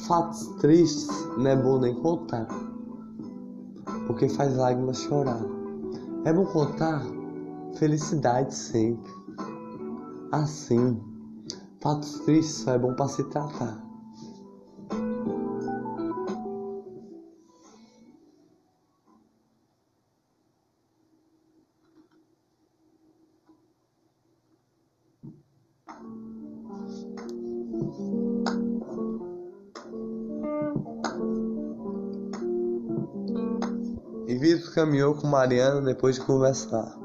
fatos tristes não é bom nem contar, porque faz lágrimas chorar. É bom contar felicidade sempre. Assim, fatos tristes só é bom para se tratar. Caminhou com Mariana depois de conversar.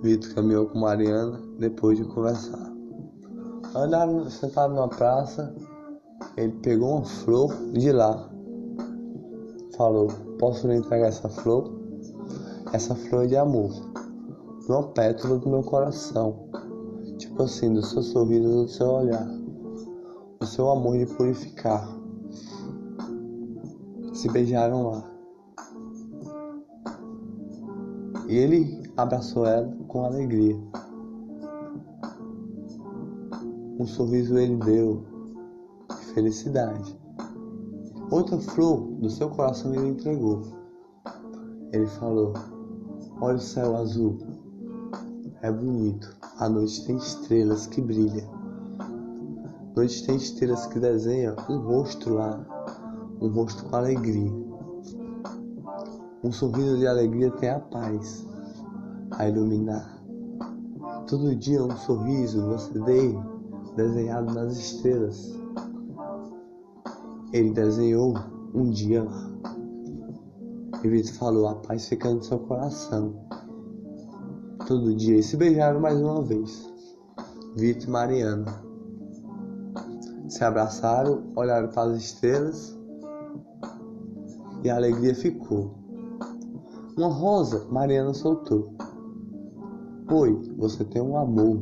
Vitor caminhou com Mariana depois de conversar. Andaram sentados numa praça. Ele pegou uma flor de lá. Falou: Posso lhe entregar essa flor? Essa flor é de amor. Uma pétala do meu coração. Tipo assim, do seu sorriso, do seu olhar. Do seu amor de purificar se beijaram lá. E ele abraçou ela com alegria. Um sorriso ele deu de felicidade. Outra flor do seu coração ele entregou. Ele falou: Olha o céu azul, é bonito. A noite tem estrelas que brilham. Noite tem estrelas que desenham um rosto lá um rosto com alegria. Um sorriso de alegria tem a paz a iluminar. Todo dia um sorriso você dei desenhado nas estrelas. Ele desenhou um dia. E Vitor falou: A paz fica no seu coração. Todo dia. E se beijaram mais uma vez. Vitor e Mariana. Se abraçaram, olharam para as estrelas e a alegria ficou. Uma rosa, Mariana soltou. Oi, você tem um amor.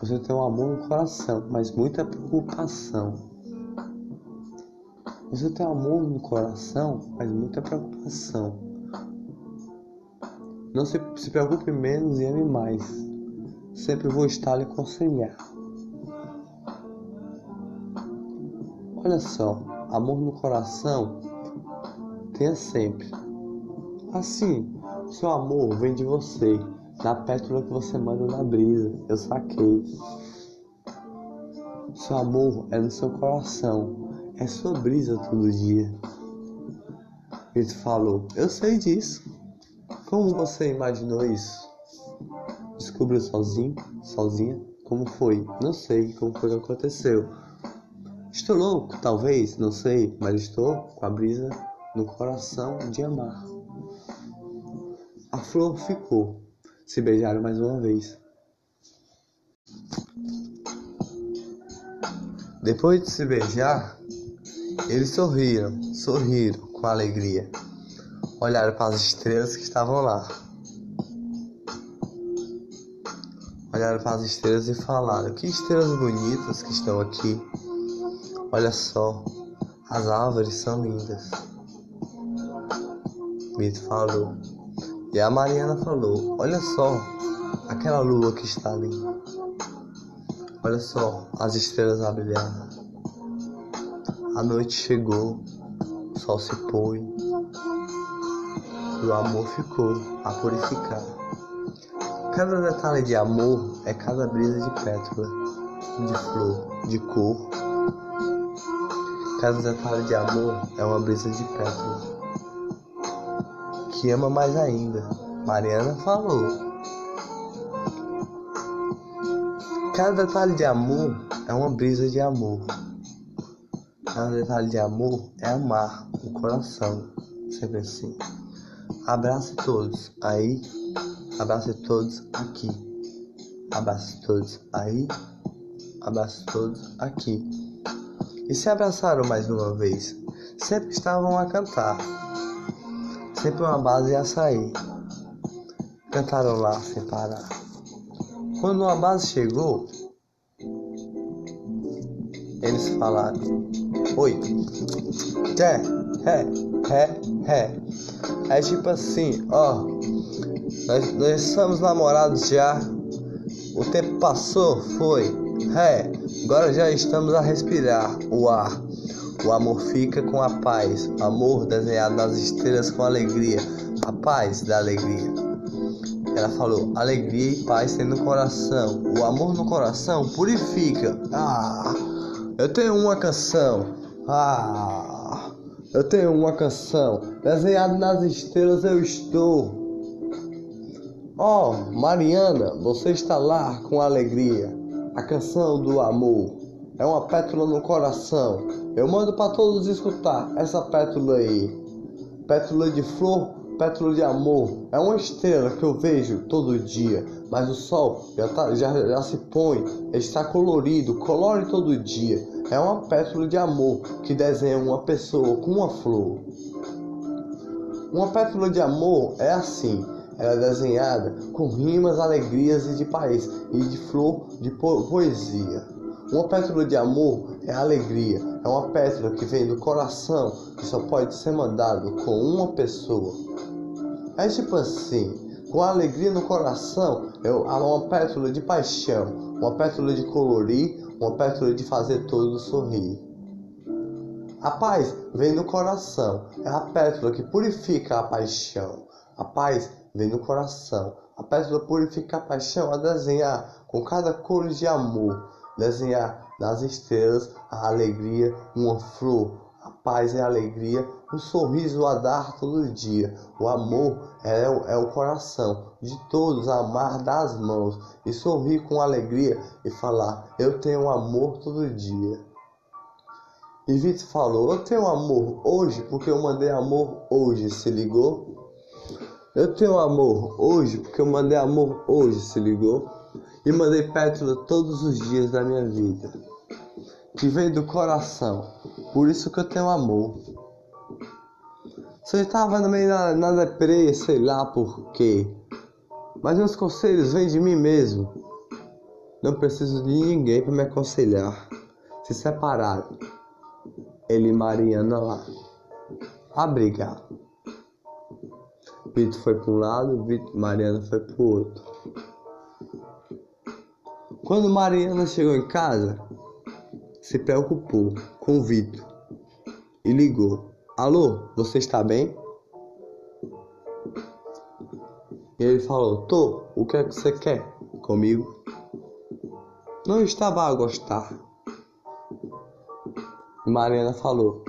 Você tem um amor no coração, mas muita preocupação. Você tem amor no coração, mas muita preocupação. Não se, se preocupe menos e ame mais. Sempre vou estar lhe aconselhar. Olha só, amor no coração tenha sempre. Assim, seu amor vem de você, na pétala que você manda na brisa. Eu saquei. Seu amor é no seu coração, é sua brisa todo dia. Ele falou: Eu sei disso. Como você imaginou isso? Descobriu sozinho, sozinha? Como foi? Não sei como foi que aconteceu. Estou louco, talvez, não sei, mas estou com a brisa no coração de amar. A flor ficou. Se beijaram mais uma vez. Depois de se beijar, eles sorriram, sorriram com alegria. Olharam para as estrelas que estavam lá. Olharam para as estrelas e falaram: Que estrelas bonitas que estão aqui. Olha só, as árvores são lindas. Mito falou. E a Mariana falou: Olha só, aquela lua que está ali. Olha só, as estrelas a brilhar. A noite chegou, o sol se pôs. E o amor ficou a purificar. Cada detalhe de amor é cada brisa de pétala, de flor, de cor Cada detalhe de amor é uma brisa de pétala que ama mais ainda. Mariana falou. Cada detalhe de amor é uma brisa de amor. Cada detalhe de amor é amar o coração, sempre assim. Abrace todos aí, abrace todos aqui. Abrace todos aí, abrace todos aqui e se abraçaram mais uma vez. Sempre estavam a cantar. Sempre uma base a sair. Cantaram lá sem parar. Quando uma base chegou, eles falaram: Oi, é, é, é, é. É tipo assim, ó. Nós, nós somos namorados já. O tempo passou, foi. É, Agora já estamos a respirar o ar. O amor fica com a paz. Amor desenhado nas estrelas com alegria. A paz da alegria. Ela falou: alegria e paz tem no coração. O amor no coração purifica. Ah, eu tenho uma canção. Ah, eu tenho uma canção. Desenhado nas estrelas eu estou. Oh, Mariana, você está lá com alegria. A canção do amor é uma pétala no coração. Eu mando para todos escutar essa pétala aí. Pétala de flor, pétala de amor. É uma estrela que eu vejo todo dia. Mas o sol já, tá, já, já se põe, está colorido, colore todo dia. É uma pétala de amor que desenha uma pessoa com uma flor. Uma pétala de amor é assim ela é desenhada com rimas, alegrias e de país e de flor de po poesia. Uma pétala de amor é alegria, é uma pétala que vem do coração que só pode ser mandado com uma pessoa. É tipo assim, com alegria no coração é uma pétala de paixão, uma pétala de colorir, uma pétala de fazer todos sorrir. A paz vem do coração, é a pétala que purifica a paixão. A paz vem no coração. A pétala purifica a paixão a desenhar com cada cor de amor, desenhar nas estrelas a alegria, uma flor, a paz e a alegria, um sorriso a dar todo dia. O amor é, o, é o coração de todos, amar das mãos e sorrir com alegria e falar: Eu tenho amor todo dia. E Vitor falou: Eu tenho amor hoje porque eu mandei amor hoje, se ligou? Eu tenho amor hoje porque eu mandei amor hoje, se ligou? E mandei pétala todos os dias da minha vida, que veio do coração, por isso que eu tenho amor. Você estava meio da, na deprê, sei lá por quê. Mas meus conselhos vêm de mim mesmo. Não preciso de ninguém para me aconselhar. Se separaram. Ele e Mariana lá. A brigar. Vitor foi para um lado, Vitor, Mariana foi para o outro. Quando Mariana chegou em casa, se preocupou com Vitor e ligou. Alô, você está bem? E ele falou: Tô, o que é que você quer comigo? Não estava a gostar. E Mariana falou: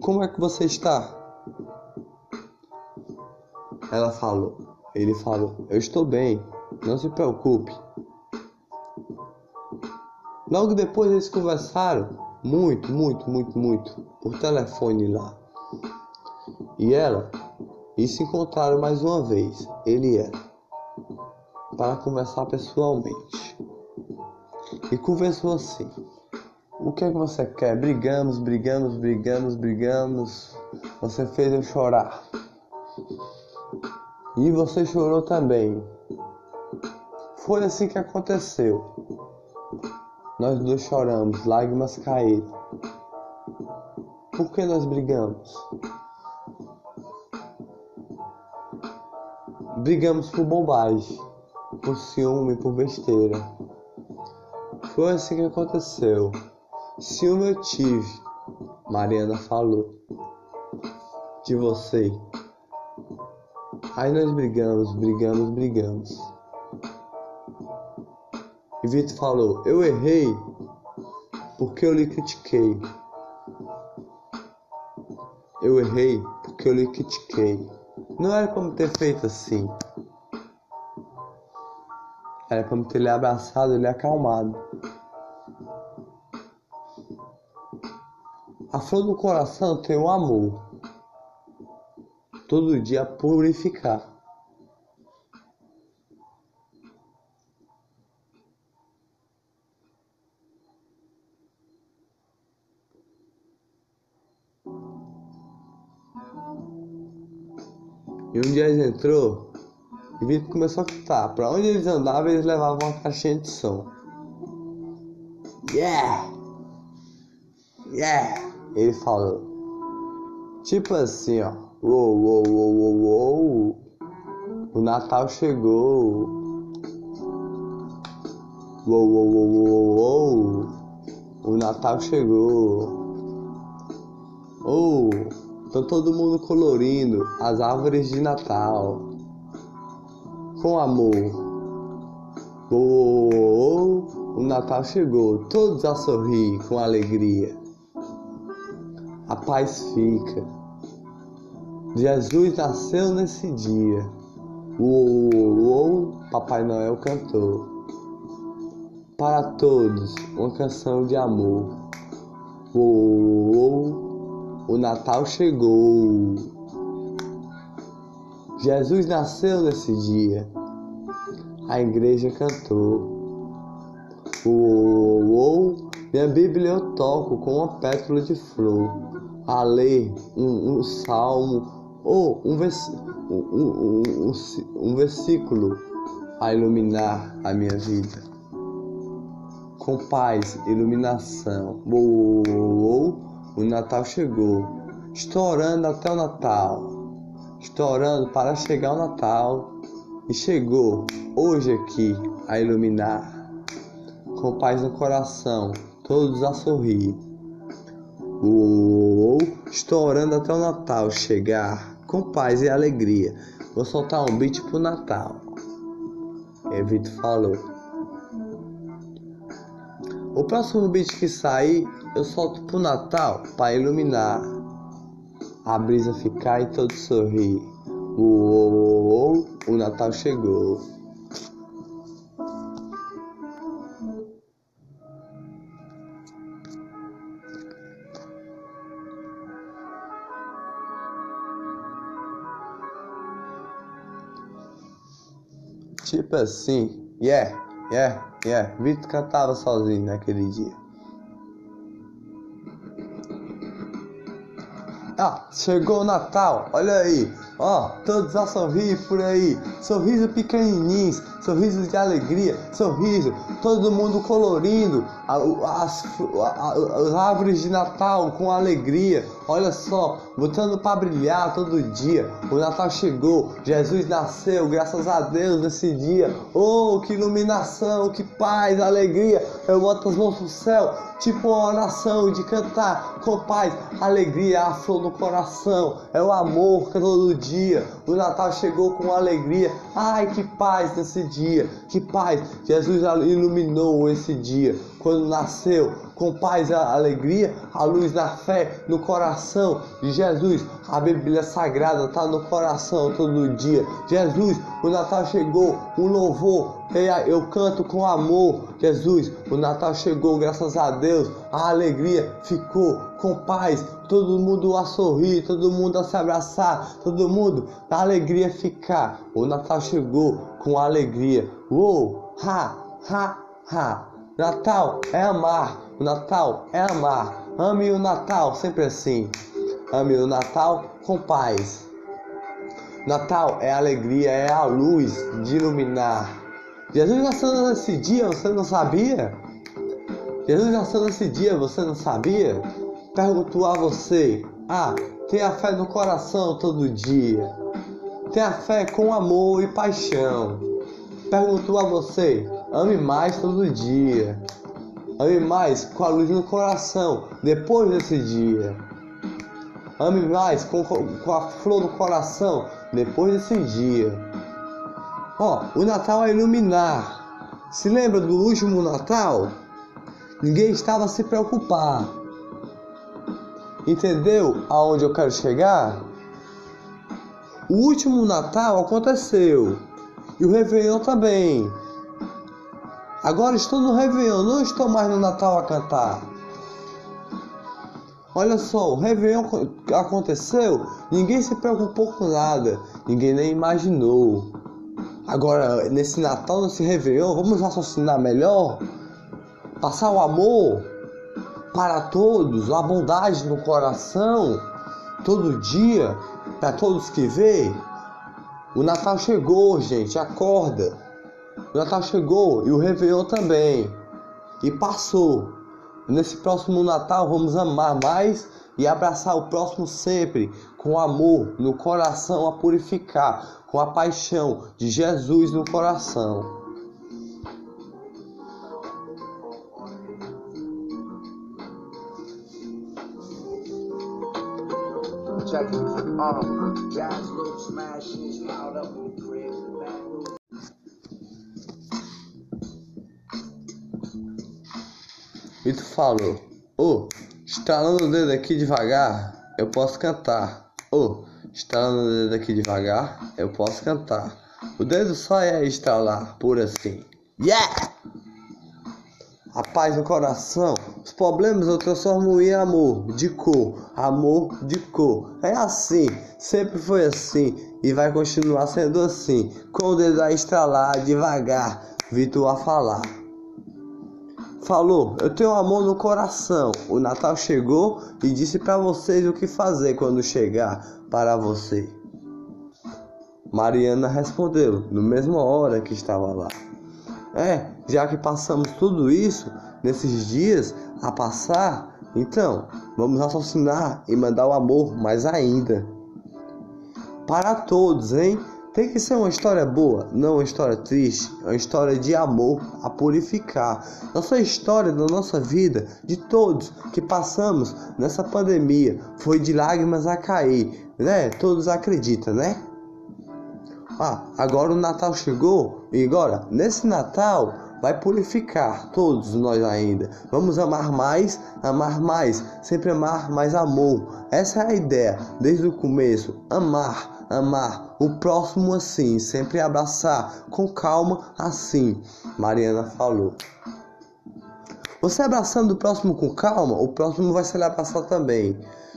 Como é que você está? Ela falou: Ele falou: Eu estou bem, não se preocupe. Logo depois eles conversaram muito, muito, muito, muito por telefone lá. E ela, e se encontraram mais uma vez, ele e ela, para conversar pessoalmente. E conversou assim: O que é que você quer? Brigamos, brigamos, brigamos, brigamos. Você fez eu chorar. E você chorou também. Foi assim que aconteceu. Nós dois choramos, lágrimas caíram. Por que nós brigamos? Brigamos por bobagem, por ciúme, por besteira. Foi assim que aconteceu. Ciúme eu tive, Mariana falou. De você. Aí nós brigamos, brigamos, brigamos. E Vitor falou: Eu errei porque eu lhe critiquei. Eu errei porque eu lhe critiquei. Não era me ter feito assim. Era me ter lhe abraçado e lhe acalmado. A flor do coração tem o amor. Todo dia purificar. Dia eles entrou e Vitor começou a cantar. Pra onde eles andavam, eles levavam uma caixinha de som. Yeah! Yeah! Ele falou. Tipo assim, ó. Uou, uou, uou, uou, uou. O Natal chegou. Uou, uou, uou, uou, uou. O Natal chegou. Oh! Então todo mundo colorindo as árvores de Natal com amor. Oh, oh, oh, o Natal chegou, todos a sorrir com alegria. A paz fica. Jesus nasceu nesse dia. Oh, Papai Noel cantou. Para todos, uma canção de amor. Oh, o Natal chegou. Jesus nasceu nesse dia. A igreja cantou. Uou, uou, minha Bíblia eu toco com uma pétala de flor. A ler um, um salmo ou um, vers um, um, um versículo a iluminar a minha vida. Com paz, iluminação. Uou, uou, o Natal chegou. Estou orando até o Natal. Estou orando para chegar o Natal. E chegou hoje aqui a iluminar. Com paz no coração, todos a sorrir. Uou, estou orando até o Natal chegar. Com paz e alegria. Vou soltar um beat pro Natal. E Vitor falou. O próximo beat que sair eu solto pro Natal para iluminar. A brisa ficar e todo sorrir. Uou, uou, uou, o Natal chegou. Tipo assim, yeah, yeah, yeah. Vitor cantava sozinho naquele dia. Ah, chegou o Natal, olha aí, ó, todos a sorrir por aí, sorriso pequenininhos, sorrisos de alegria, sorriso, todo mundo colorindo, as, as árvores de Natal com alegria, olha só, botando para brilhar todo dia. O Natal chegou, Jesus nasceu, graças a Deus nesse dia. Oh, que iluminação, que paz, alegria. Eu boto as mãos pro céu, tipo uma oração de cantar com paz, alegria, a flor no coração. É o amor todo dia. O Natal chegou com alegria. Ai, que paz nesse dia, que paz. Jesus iluminou esse dia quando nasceu, com paz e alegria, a luz da fé no coração de Jesus. A Bíblia Sagrada está no coração todo dia. Jesus, o Natal chegou, um louvor, eu canto com amor. Jesus, o Natal chegou, graças a Deus, a alegria ficou com paz, todo mundo a sorrir, todo mundo a se abraçar, todo mundo a alegria ficar. O Natal chegou com alegria. Uou, ha, ha, ha. Natal é amar, o Natal é amar. Ame o Natal sempre assim. Ame o Natal com paz. Natal é alegria, é a luz de iluminar. Jesus nasceu nesse dia, você não sabia? Jesus nasceu nesse dia, você não sabia? Pergunto a você. Ah, tenha fé no coração todo dia. Tenha fé com amor e paixão. Pergunto a você. Ame mais todo dia. Ame mais com a luz no coração depois desse dia. Ame mais com, com a flor no coração depois desse dia. Ó, oh, o Natal é iluminar. Se lembra do último Natal? Ninguém estava a se preocupar. Entendeu aonde eu quero chegar? O último Natal aconteceu. E o Réveillon também. Agora estou no Réveillon, não estou mais no Natal a cantar. Olha só, o Réveillon aconteceu, ninguém se preocupou com nada, ninguém nem imaginou. Agora, nesse Natal, nesse Réveillon, vamos raciocinar melhor? Passar o amor para todos, a bondade no coração, todo dia, para todos que vê. O Natal chegou, gente, acorda. O Natal chegou e o Réveillon também. E passou. Nesse próximo Natal vamos amar mais e abraçar o próximo sempre com amor no coração a purificar, com a paixão de Jesus no coração. Check it. Up E tu falou, ô, oh, estalando o dedo aqui devagar, eu posso cantar. Ô, oh, estalando o dedo aqui devagar, eu posso cantar. O dedo só é estalar, por assim. Yeah! A paz no coração, os problemas eu transformo em amor, de cor, amor de cor. É assim, sempre foi assim e vai continuar sendo assim. Com o dedo a estralar devagar, Vitor a falar falou: Eu tenho amor no coração. O Natal chegou e disse para vocês o que fazer quando chegar para você. Mariana respondeu, no mesma hora que estava lá. É, já que passamos tudo isso nesses dias a passar, então vamos raciocinar e mandar o amor mais ainda. Para todos, hein? Tem que ser uma história boa, não uma história triste, uma história de amor a purificar. Nossa história da nossa vida, de todos que passamos nessa pandemia, foi de lágrimas a cair, né? Todos acreditam, né? Ah, agora o Natal chegou e agora, nesse Natal, vai purificar todos nós ainda. Vamos amar mais, amar mais, sempre amar mais amor. Essa é a ideia desde o começo, amar amar o próximo assim, sempre abraçar com calma assim. Mariana falou. Você abraçando o próximo com calma, o próximo vai se lhe abraçar também.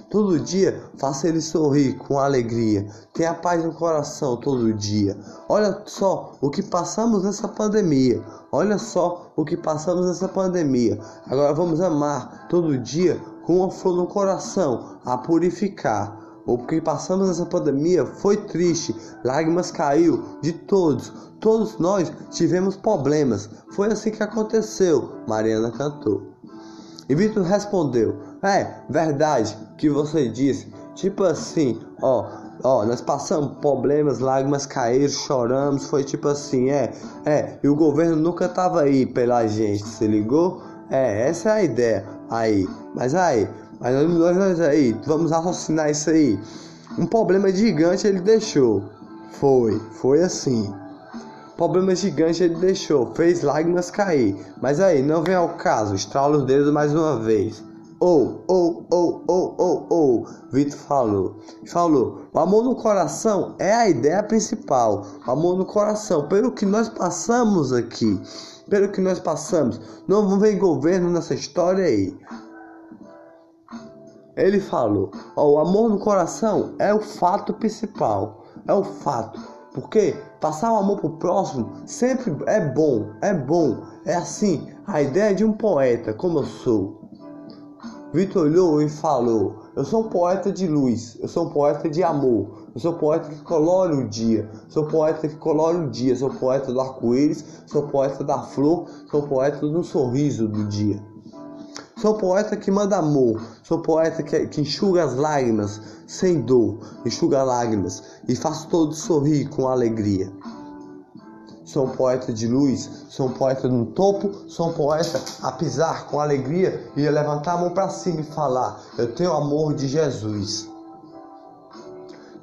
Todo dia faça ele sorrir com alegria. Tenha paz no coração todo dia. Olha só o que passamos nessa pandemia. Olha só o que passamos nessa pandemia. Agora vamos amar todo dia com uma flor no coração a purificar. O que passamos nessa pandemia foi triste, lágrimas caiu de todos, todos nós tivemos problemas. Foi assim que aconteceu, Mariana cantou. E Vitor respondeu: É verdade que você disse, tipo assim, ó, ó, nós passamos problemas, lágrimas caíram, choramos, foi tipo assim, é, é, e o governo nunca tava aí pela gente, se ligou? É, essa é a ideia aí. Mas aí, mas nós, nós aí, vamos raciocinar isso aí. Um problema gigante ele deixou. Foi, foi assim. Problema gigante ele deixou, fez lágrimas cair. Mas aí, não vem ao caso, estrala os dedos mais uma vez. Ou, ou, ou, ou, ou, ou, Vitor falou. Falou, o amor no coração é a ideia principal. O amor no coração, pelo que nós passamos aqui, pelo que nós passamos, não vem governo nessa história aí. Ele falou: o amor no coração é o fato principal, é o fato. Porque passar o amor pro próximo sempre é bom, é bom. É assim, a ideia de um poeta, como eu sou. Vitor olhou e falou: Eu sou um poeta de luz, eu sou um poeta de amor, eu sou um poeta que colore o dia, sou um poeta que colore o dia, sou um poeta do arco-íris, sou poeta da flor, sou poeta do sorriso do dia. Sou poeta que manda amor, sou poeta que, que enxuga as lágrimas sem dor, enxuga lágrimas e faz todos sorrir com alegria. Sou um poeta de luz, sou um poeta no topo, sou um poeta a pisar com alegria e a levantar a mão para cima e falar: Eu tenho amor de Jesus.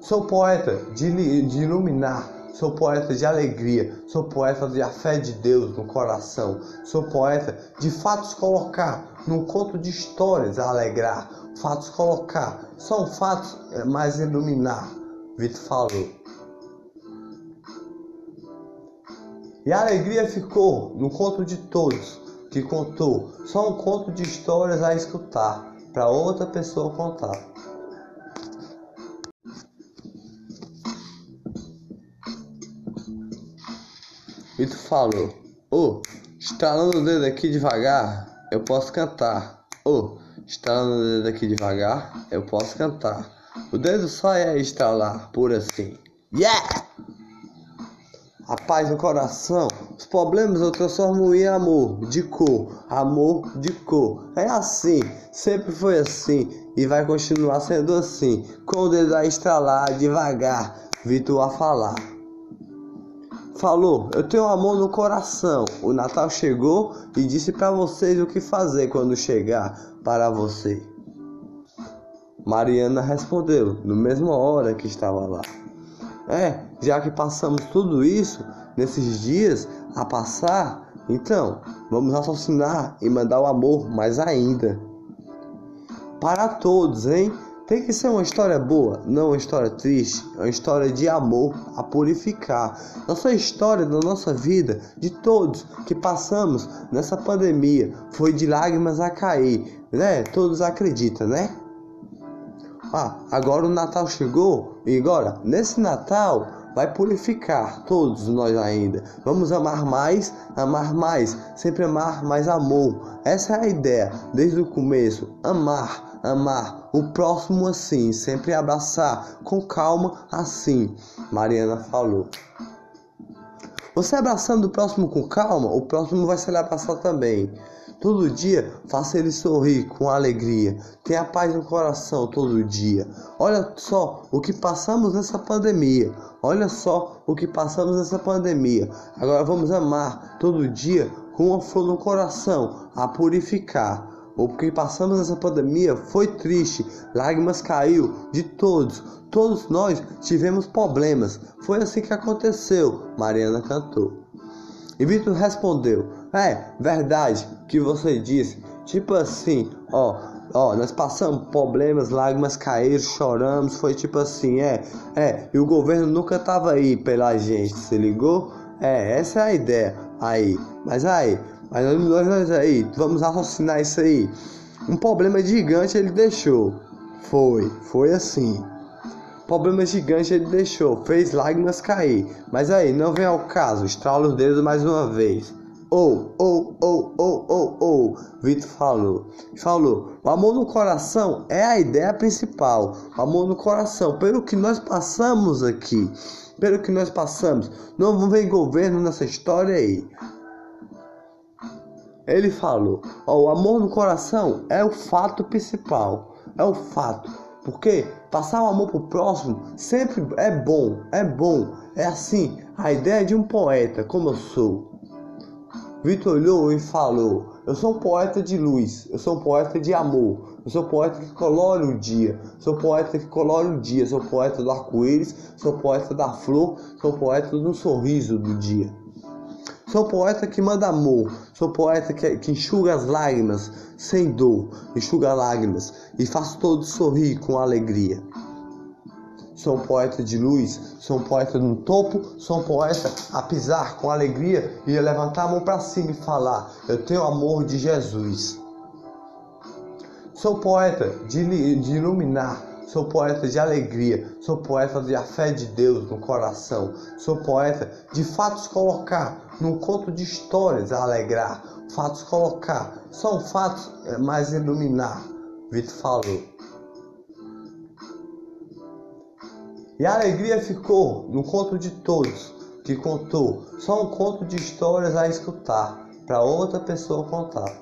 Sou poeta de, de iluminar, Sou poeta de alegria, sou poeta de a fé de Deus no coração, sou poeta de fatos colocar num conto de histórias a alegrar, fatos colocar, são fatos é, mais iluminar. Vitor falou. E a alegria ficou no conto de todos que contou, só um conto de histórias a escutar, para outra pessoa contar. Tu falou, oh, estalando o dedo aqui devagar, eu posso cantar. Ô, oh, estalando o dedo aqui devagar, eu posso cantar. O dedo só é estalar, por assim. Yeah! A paz no coração, os problemas eu transformo em amor, de cor, amor de cor. É assim, sempre foi assim e vai continuar sendo assim. Com o dedo a estralar devagar, Vitor a falar falou: Eu tenho amor no coração. O Natal chegou e disse para vocês o que fazer quando chegar para você. Mariana respondeu, no mesma hora que estava lá. É, já que passamos tudo isso nesses dias a passar, então vamos raciocinar e mandar o amor mais ainda. Para todos, hein? Tem que ser uma história boa, não uma história triste, é uma história de amor a purificar. Nossa história da nossa vida, de todos que passamos nessa pandemia, foi de lágrimas a cair, né? Todos acreditam, né? Ah, agora o Natal chegou e agora, nesse Natal, vai purificar todos nós ainda. Vamos amar mais, amar mais, sempre amar mais amor. Essa é a ideia desde o começo, amar amar o próximo assim, sempre abraçar com calma assim, Mariana falou. Você abraçando o próximo com calma, o próximo vai se lhe abraçar também. Todo dia faça ele sorrir com alegria. Tenha paz no coração todo dia. Olha só o que passamos nessa pandemia. Olha só o que passamos nessa pandemia. Agora vamos amar todo dia com uma flor no coração a purificar. O que passamos nessa pandemia foi triste, lágrimas caiu de todos, todos nós tivemos problemas. Foi assim que aconteceu, Mariana cantou. E Vitor respondeu: É verdade que você disse, tipo assim, ó, ó, nós passamos problemas, lágrimas caíram, choramos, foi tipo assim, é, é, e o governo nunca tava aí pela gente, se ligou? É, essa é a ideia aí. Mas aí, mas nós aí, vamos raciocinar isso aí. Um problema gigante ele deixou. Foi, foi assim. Problema gigante ele deixou, fez lágrimas cair. Mas aí, não vem ao caso, estrala os dedos mais uma vez. Ou, ou, ou, ou, ou, ou, Vitor falou. Falou, o amor no coração é a ideia principal. O amor no coração, pelo que nós passamos aqui, pelo que nós passamos, não vem governo nessa história aí. Ele falou, o amor no coração é o fato principal, é o fato. Porque passar o amor pro próximo sempre é bom, é bom. É assim, a ideia de um poeta, como eu sou. Vitor olhou e falou: Eu sou um poeta de luz, eu sou um poeta de amor, eu sou um poeta que colore o dia, sou um poeta que colore o dia, sou um poeta do arco-íris, sou poeta da flor, sou poeta do sorriso do dia. Sou poeta que manda amor, sou poeta que, que enxuga as lágrimas sem dor, enxuga lágrimas e faz todos sorrir com alegria. Sou um poeta de luz, sou um poeta no topo, sou um poeta a pisar com alegria e a levantar a mão para cima e falar: Eu tenho amor de Jesus. Sou poeta de, de iluminar, sou poeta de alegria, sou poeta de a fé de Deus no coração, sou poeta de fatos colocar num conto de histórias a alegrar, fatos colocar, são fatos é, mais iluminar. Vitor falou. E a alegria ficou no conto de todos que contou, só um conto de histórias a escutar, para outra pessoa contar.